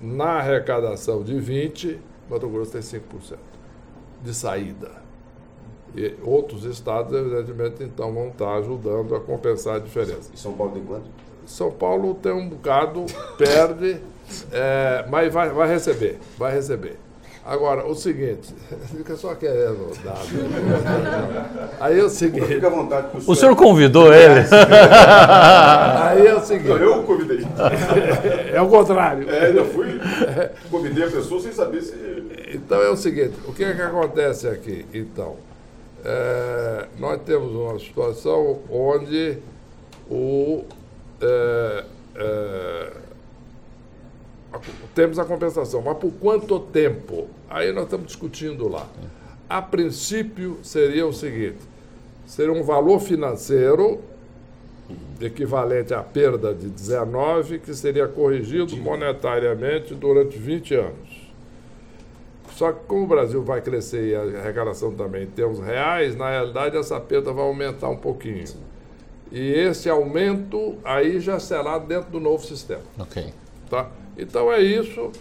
na arrecadação de 20, Mato Grosso tem 5% de saída. E outros estados, evidentemente, então vão estar ajudando a compensar a diferença. E São Paulo tem quanto? São Paulo tem um bocado, perde, é, mas vai, vai receber, vai receber. Agora, o seguinte, [LAUGHS] fica só querendo dado. Aí é o seguinte. Fica à vontade. que O senhor convidou ele? Aí é o seguinte. Eu convidei. [LAUGHS] É o contrário. É, eu fui. Convidei a pessoa sem saber se. Então é o seguinte, o que é que acontece aqui? Então, é, nós temos uma situação onde o, é, é, a- temos a compensação, mas por quanto tempo? Aí nós estamos discutindo lá. A princípio seria o seguinte, seria um valor financeiro equivalente à perda de 19, que seria corrigido monetariamente durante 20 anos. Só que como o Brasil vai crescer e a arrecadação também em termos reais, na realidade essa perda vai aumentar um pouquinho. E esse aumento aí já será dentro do novo sistema. ok. Tá? Então é isso.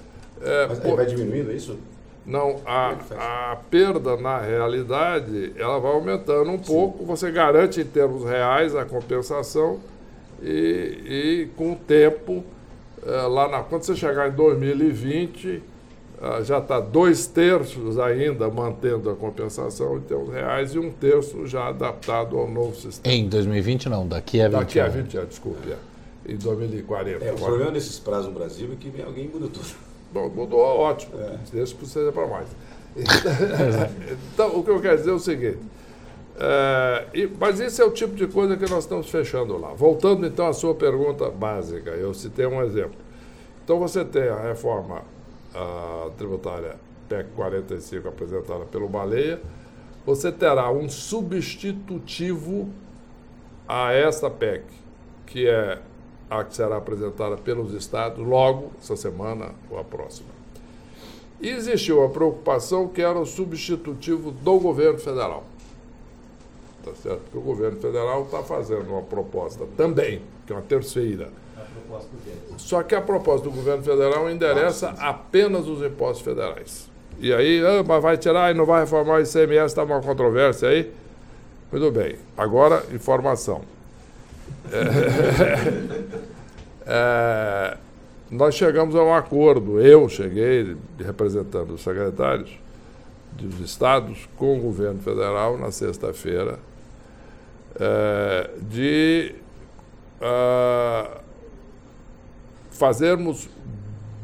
É, Mas aí vai diminuindo é isso? não, a, é a perda na realidade ela vai aumentando um pouco. Você garante em termos reais a compensação e, e com o tempo, eh, lá na, quando você chegar em 2020, ah, já está dois terços ainda mantendo a compensação em termos reais e um terço já adaptado ao novo sistema. Em 2020 não, daqui a 20 Daqui a anos. 20 anos, desculpe, é, em 2040. É, o problema desses prazos no Brasil é que vem alguém e muda tudo. Bom, mudou, ótimo. Deixa que seja para mais. [LAUGHS] Então, o que eu quero dizer é o seguinte. é, e- mas isso é o tipo de coisa que nós estamos fechando lá. Voltando então à sua pergunta básica, eu citei um exemplo. Então você tem a reforma ah, tributária PEC 45 apresentada pelo Baleia, você terá um substitutivo a essa PEC, que é a que será apresentada pelos estados logo essa semana ou a próxima. E existiu a preocupação que era o substitutivo do governo federal. Tá certo? Porque o governo federal está fazendo uma proposta também, que é uma terceira. Só que a proposta do governo federal endereça apenas os impostos federais. E aí, ah, mas vai tirar e não vai reformar o ICMS, está uma controvérsia aí. Muito bem. Agora, informação. É, [LAUGHS] nós chegamos a um acordo, eu cheguei, representando os secretários dos estados com o governo federal na sexta-feira, é, de ah, fazermos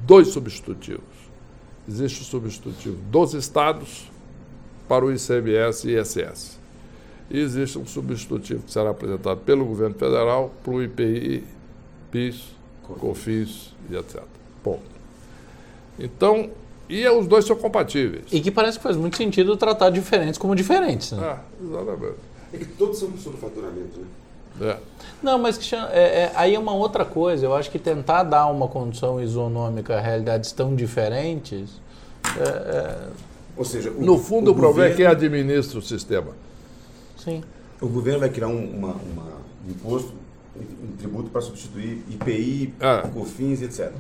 dois substitutivos. Existe o substitutivo dos estados para o ICMS e ISS. E existe um substitutivo que será apresentado pelo governo federal para o IPI, PIS, COFINS e etc. Ponto. Então, e os dois são compatíveis. E que parece que faz muito sentido tratar diferentes como diferentes. Né? Ah, exatamente. É que todos são sobre faturamento, né? É. Não, mas Cristiano, é, é, aí é uma outra coisa. Eu acho que tentar dar uma condição isonômica a realidades tão diferentes. é, é, Ou seja, o, No fundo, o, problema é governo- quem administra o sistema. sim. O governo vai criar um, uma, uma- um imposto, um tributo para substituir IPI, Ah. COFINS, etc.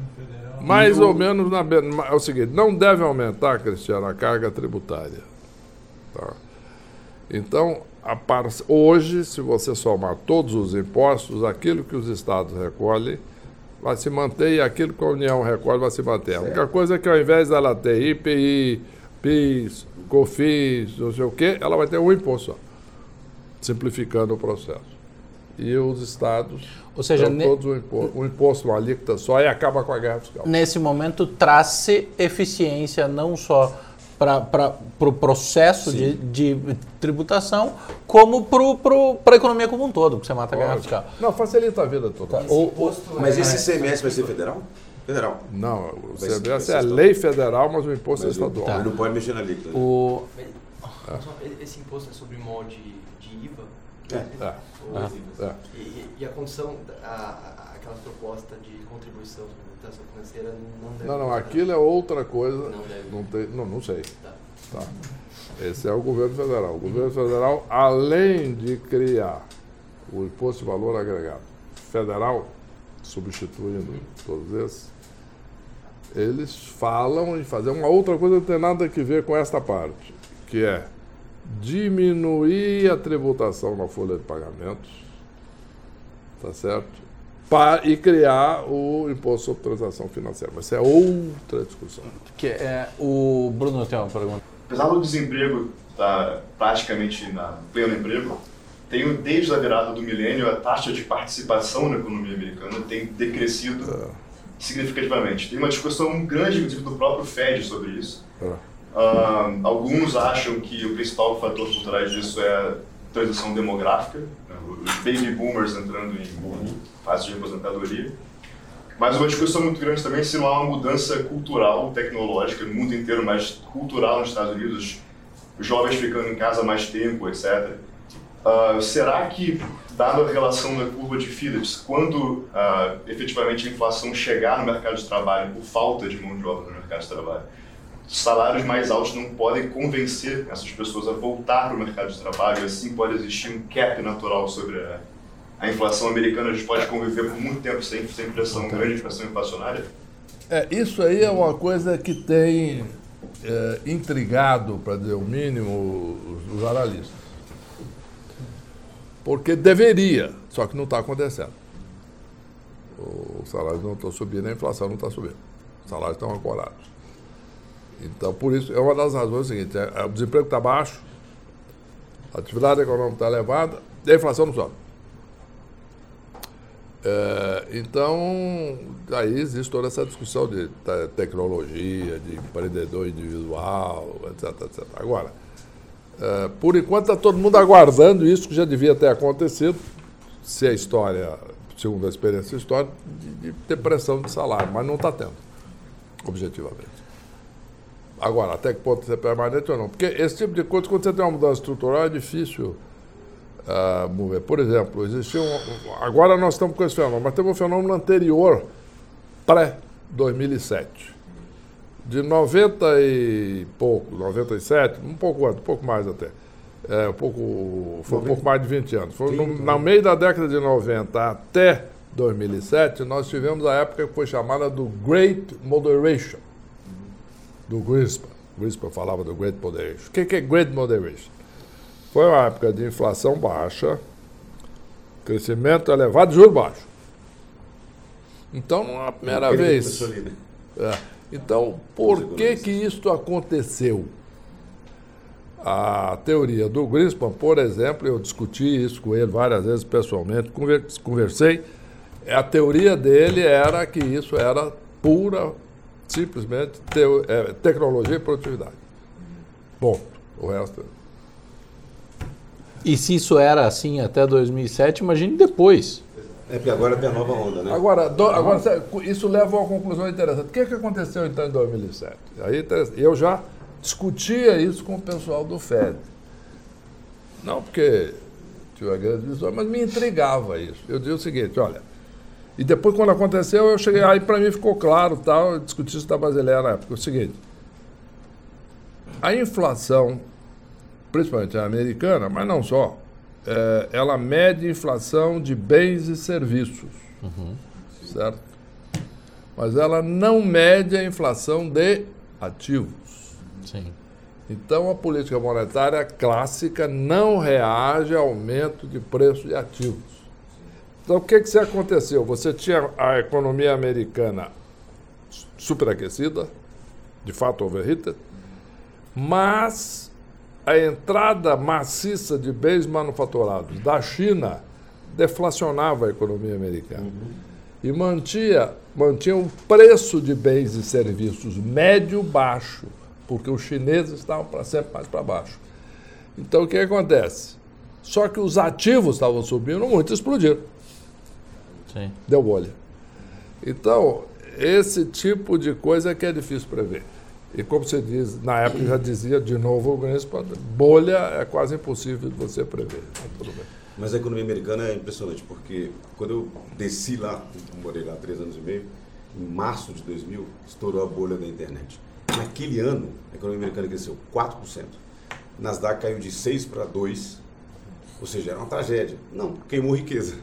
Mais o- ou menos na, é o seguinte, não deve aumentar, Cristiano, a carga tributária. Tá? Então, par- hoje, se você somar todos os impostos, aquilo que os estados recolhem vai se manter e aquilo que a União recolhe vai se manter. A única coisa é que ao invés dela ter IPI, PIS, COFINS, não sei o quê, ela vai ter um imposto só, simplificando o processo. e os estados Ou seja, ne- todos um imposto, um imposto, uma alíquota só e acaba com a guerra fiscal. nesse momento traz-se eficiência não só para o pro processo de, de tributação, como para a economia como um todo, porque você mata a guerra fiscal. Não, facilita a vida toda. O- o- Mas esse CMS vai ser federal? Federal. Não, o Vai ser- vai CBS ser é a lei federal, mas o imposto é Mas estadual. Tá. Ele não pode mexer na alíquota. né? o- Esse imposto é sobre molde de IVA? É. É, é. E, e- e a condição, a, a- aquela proposta de contribuição transação financeira não deve... Não, não, aquilo é outra coisa. Não deve. Não, tem, não, não sei. Tá. Tá. Esse é o governo federal. O governo federal, além de criar o imposto de valor agregado federal, substituindo todos esses, eles falam em fazer uma outra coisa que não tem nada a ver com esta parte, que é diminuir a tributação na folha de pagamentos, tá certo? Pa- e criar o imposto sobre transação financeira. Mas isso é outra discussão. que é, o Bruno tem uma pergunta. apesar do desemprego estar praticamente na pleno emprego, tem, desde a virada do milênio, a taxa de participação na economia americana tem decrescido significativamente. Tem uma discussão grande, inclusive, do próprio Fed sobre isso. É. Ah, alguns acham que o principal fator por trás disso é transição demográfica, né, os baby boomers entrando em fase de aposentadoria. Mas uma discussão muito grande também se não há uma mudança cultural, tecnológica no mundo inteiro, mas cultural nos Estados Unidos, os jovens ficando em casa mais tempo, etc. Ah, será que, dada a relação da curva de Phillips, quando ah, efetivamente a inflação chegar no mercado de trabalho por falta de mão de obra no mercado de trabalho, salários mais altos não podem convencer essas pessoas a voltar para o mercado de trabalho, assim pode existir um cap natural sobre a, a inflação americana, a gente pode conviver por muito tempo sem, sem pressão, grande pressão inflacionária? É, isso aí é uma coisa que tem é, intrigado, para dizer o mínimo, os, os analistas. Porque deveria, só que não está acontecendo. Os salários não estão subindo, a inflação não está subindo. Os salários estão ancorados. Então, por isso, é uma das razões seguintes: é, é, o desemprego está baixo, a atividade econômica está elevada e a inflação não sobe. É, então, aí existe toda essa discussão de te- tecnologia, de empreendedor individual, etc, etc. Agora, é, por enquanto está todo mundo aguardando isso que já devia ter acontecido, se a história, segundo a experiência histórica, de, de ter pressão de salário, mas não está tendo, objetivamente. Agora, até que ponto isso é permanente ou não? Porque esse tipo de coisa, quando você tem uma mudança estrutural, é difícil ah, mover. Por exemplo, existia um, agora nós estamos com esse fenômeno, mas teve um fenômeno anterior, pré-2007. De 90 e pouco, 97, um pouco antes, um pouco mais até. É, um pouco, foi um pouco mais de 20 anos. Foi no, no meio da década de 90 até 2007, nós tivemos a época que foi chamada do Great Moderation, do Greenspan. Greenspan falava do Great Moderation. O que é Great Moderation? Foi uma época de inflação baixa, crescimento elevado e juros baixos. Então, não é a primeira Aquele vez. né? É. Então, por que que isso aconteceu? A teoria do Greenspan, por exemplo, eu discuti isso com ele várias vezes pessoalmente, conver- conversei. A teoria dele era que isso era pura, simplesmente, teo- é, tecnologia e produtividade. Bom, o resto. E se isso era assim até 2007, imagine depois. É porque agora tem a nova onda, né? Agora, do- agora isso leva a uma conclusão interessante. O que, que aconteceu então em 2007? Aí, eu já discutia isso com o pessoal do FED. Não porque tinha grandes visões, mas me intrigava isso. Eu dizia o seguinte, olha, e depois quando aconteceu, eu cheguei, aí para mim ficou claro, tal, eu discuti isso da Basileia na época, o seguinte, a inflação, principalmente a americana, mas não só, é, ela mede inflação de bens e serviços, certo? Mas ela não mede a inflação de ativos. Sim. Então, a política monetária clássica não reage ao aumento de preço de ativos. Então, o que, que aconteceu? Você tinha a economia americana superaquecida, de fato overheated, mas a entrada maciça de bens manufaturados da China deflacionava a economia americana. E mantinha, mantinha um preço de bens e serviços médio baixo, porque os chineses estavam para sempre mais para baixo. Então o que acontece? Só que os ativos estavam subindo muito, explodiram. Sim. Deu bolha. Então, esse tipo de coisa que é difícil prever. E como você diz, na época já dizia, de novo, o bolha é quase impossível de você prever. Então, tudo bem. Mas a economia americana é impressionante, porque quando eu desci lá, morei lá três anos e meio, em março de 2000, estourou a bolha da internet. Naquele ano, a economia americana cresceu 4%. Nasdaq caiu de 6 para 2, ou seja, era uma tragédia. Não, queimou riqueza,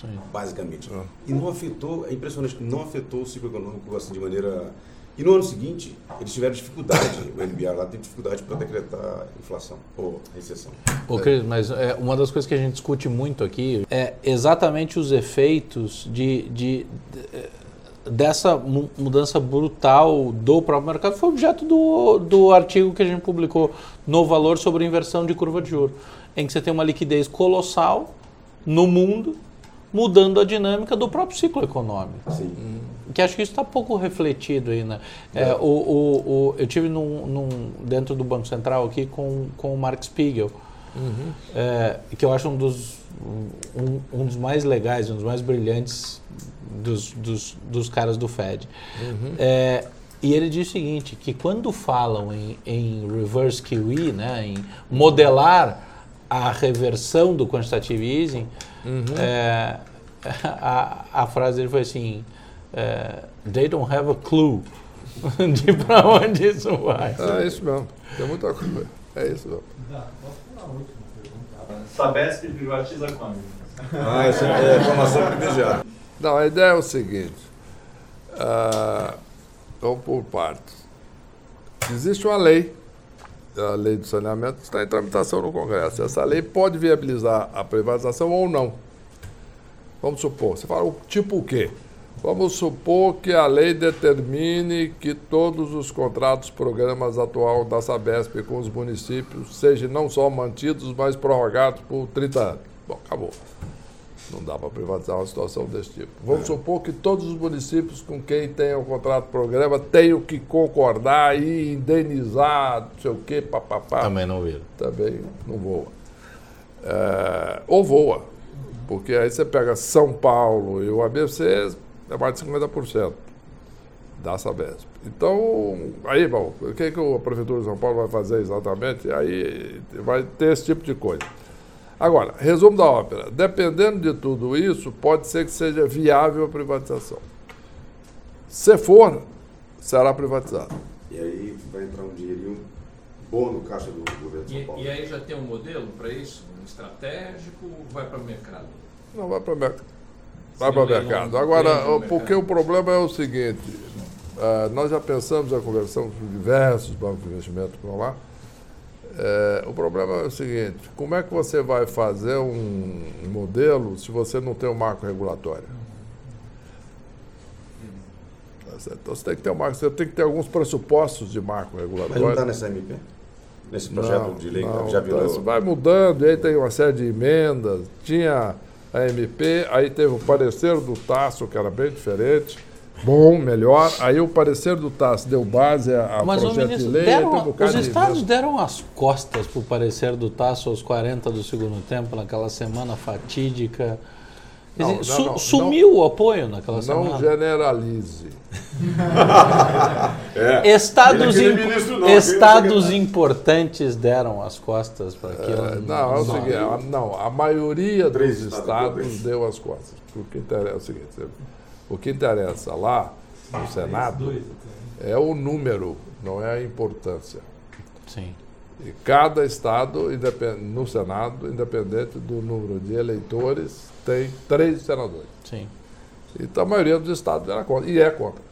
Sim. basicamente. E não afetou, é impressionante, não afetou o ciclo econômico assim de maneira... E no ano seguinte, eles tiveram dificuldade, o NBR lá teve dificuldade para decretar inflação ou recessão. Ô, Cris, mas é, uma das coisas que a gente discute muito aqui é exatamente os efeitos de, de- de- dessa mu- mudança brutal do próprio mercado. Foi objeto do, do artigo que a gente publicou no Valor sobre inversão de curva de juros, em que você tem uma liquidez colossal no mundo, mudando a dinâmica do próprio ciclo econômico Sim. que acho que isso está pouco refletido aí, né? É, o, o, o- eu tive num, num- dentro do Banco Central aqui com, com o Mark Spiegel, é, que eu acho um dos, um, um dos mais legais, um dos mais brilhantes dos, dos, dos caras do Fed. É, e ele diz o seguinte, que quando falam em, em reverse QE, né, em modelar a reversão do quantitative easing, é, a, a frase dele foi assim, é, they don't have a clue [LAUGHS] de para onde isso vai. É isso mesmo. Tem muita coisa. É isso mesmo. Sabesp privatiza quando? Ah, essa é informação privilegiada. Não, a ideia é o seguinte. ah, vamos por partes. Existe uma lei, a lei do saneamento, está em tramitação no Congresso. Essa lei pode viabilizar a privatização ou não. Vamos supor, você fala, tipo o quê? Vamos supor que a lei determine que todos os contratos, programas atual da Sabesp com os municípios sejam não só mantidos, mas prorrogados por 30 anos. Bom, acabou. Não dá para privatizar uma situação desse tipo. Vamos supor que todos os municípios com quem tem o contrato programa tenham que concordar e indenizar, não sei o quê, papapá. Também não viram. Também não voa. É, ou voa, porque aí você pega São Paulo e o ABC, é mais de 50% da Sabesp. Então, aí, bom, o que, que a Prefeitura de São Paulo vai fazer exatamente? Aí vai ter esse tipo de coisa. Agora, resumo da ópera. Dependendo de tudo isso, pode ser que seja viável a privatização. Se for, será privatizado. E aí vai entrar um dinheirinho bom no caixa do governo de São E, Paulo. e aí já tem um modelo para isso? Um estratégico ou vai para o mercado? Não vai para o mercado. Vai para o mercado. do Agora, porque mercado. o problema é o seguinte: ah, nós já pensamos, já conversamos com diversos bancos de investimento que vão lá. Eh, o problema é o seguinte: como é que você vai fazer um modelo se você não tem um marco regulatório? Então você tem que ter um marco, você tem que ter alguns pressupostos de marco Mas não regulatório. está nessa MP? Nesse projeto de lei que já então isso virou. vai mudando, e aí tem uma série de emendas. Tinha a MP, aí teve o parecer do Tasso, que era bem diferente. Bom, melhor. Aí o parecer do Tasso deu base a, a Mas o projeto de ministro, lei. aí deram, um os de estados emenda. deram as costas para o parecer do Tasso aos 40 do segundo tempo, naquela semana fatídica. Não, dizer, não, su- não, sumiu o apoio naquela Não semana. generalize. [LAUGHS] Estados, Ele é im- aquele ministro, não, estados importantes deram as costas para aquilo. É, não, é o seguinte, a, não, a maioria dos estados, estados deu as costas. O que interessa é o seguinte, o que interessa lá no Senado é o número, não é a importância. Sim. E cada estado, no Senado, independente do número de eleitores, tem três senadores. Sim. Então a maioria dos estados era contra. E é contra.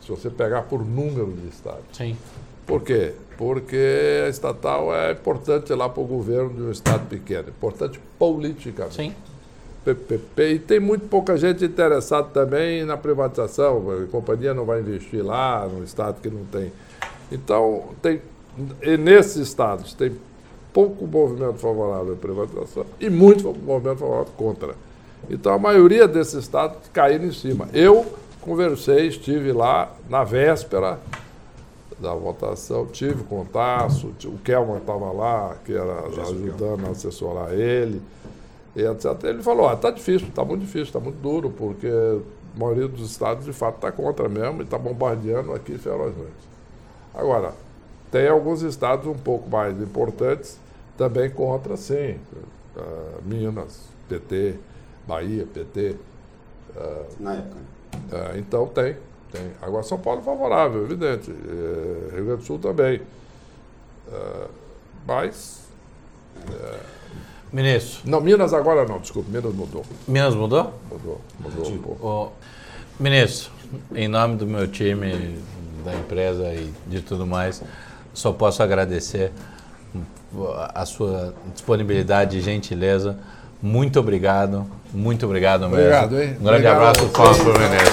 Se você pegar por número de estados. Sim. Por quê? Porque a estatal é importante lá para o governo de um estado pequeno. Importante politicamente. Sim. PPP. E tem muito pouca gente interessada também na privatização. A companhia não vai investir lá, no estado que não tem. Então, tem, nesses estados tem pouco movimento favorável à privatização e muito movimento favorável contra. Então a maioria desses estados caíram em cima. Eu conversei, estive lá na véspera da votação, tive contato, o Kelman estava lá, que era ajudando a assessorar ele, e etc. Ele falou, está difícil, está muito difícil, está muito duro, porque a maioria dos estados de fato está contra mesmo e está bombardeando aqui ferozmente. Agora, tem alguns estados um pouco mais importantes também contra, sim. Uh, Minas, PT, Bahia, PT. Uh, Na época. Uh, então tem, tem. Agora São Paulo é favorável, evidente. Uh, Rio Grande do Sul também. mas. Ministro. Não, Minas agora não, desculpa, Minas mudou. Minas mudou? Mudou, mudou um pouco. O, ministro, em nome do meu time, da empresa e de tudo mais, só posso agradecer a sua disponibilidade e gentileza. Muito obrigado, muito obrigado mesmo. Obrigado, hein? Um grande obrigado abraço, Paulo Menezes.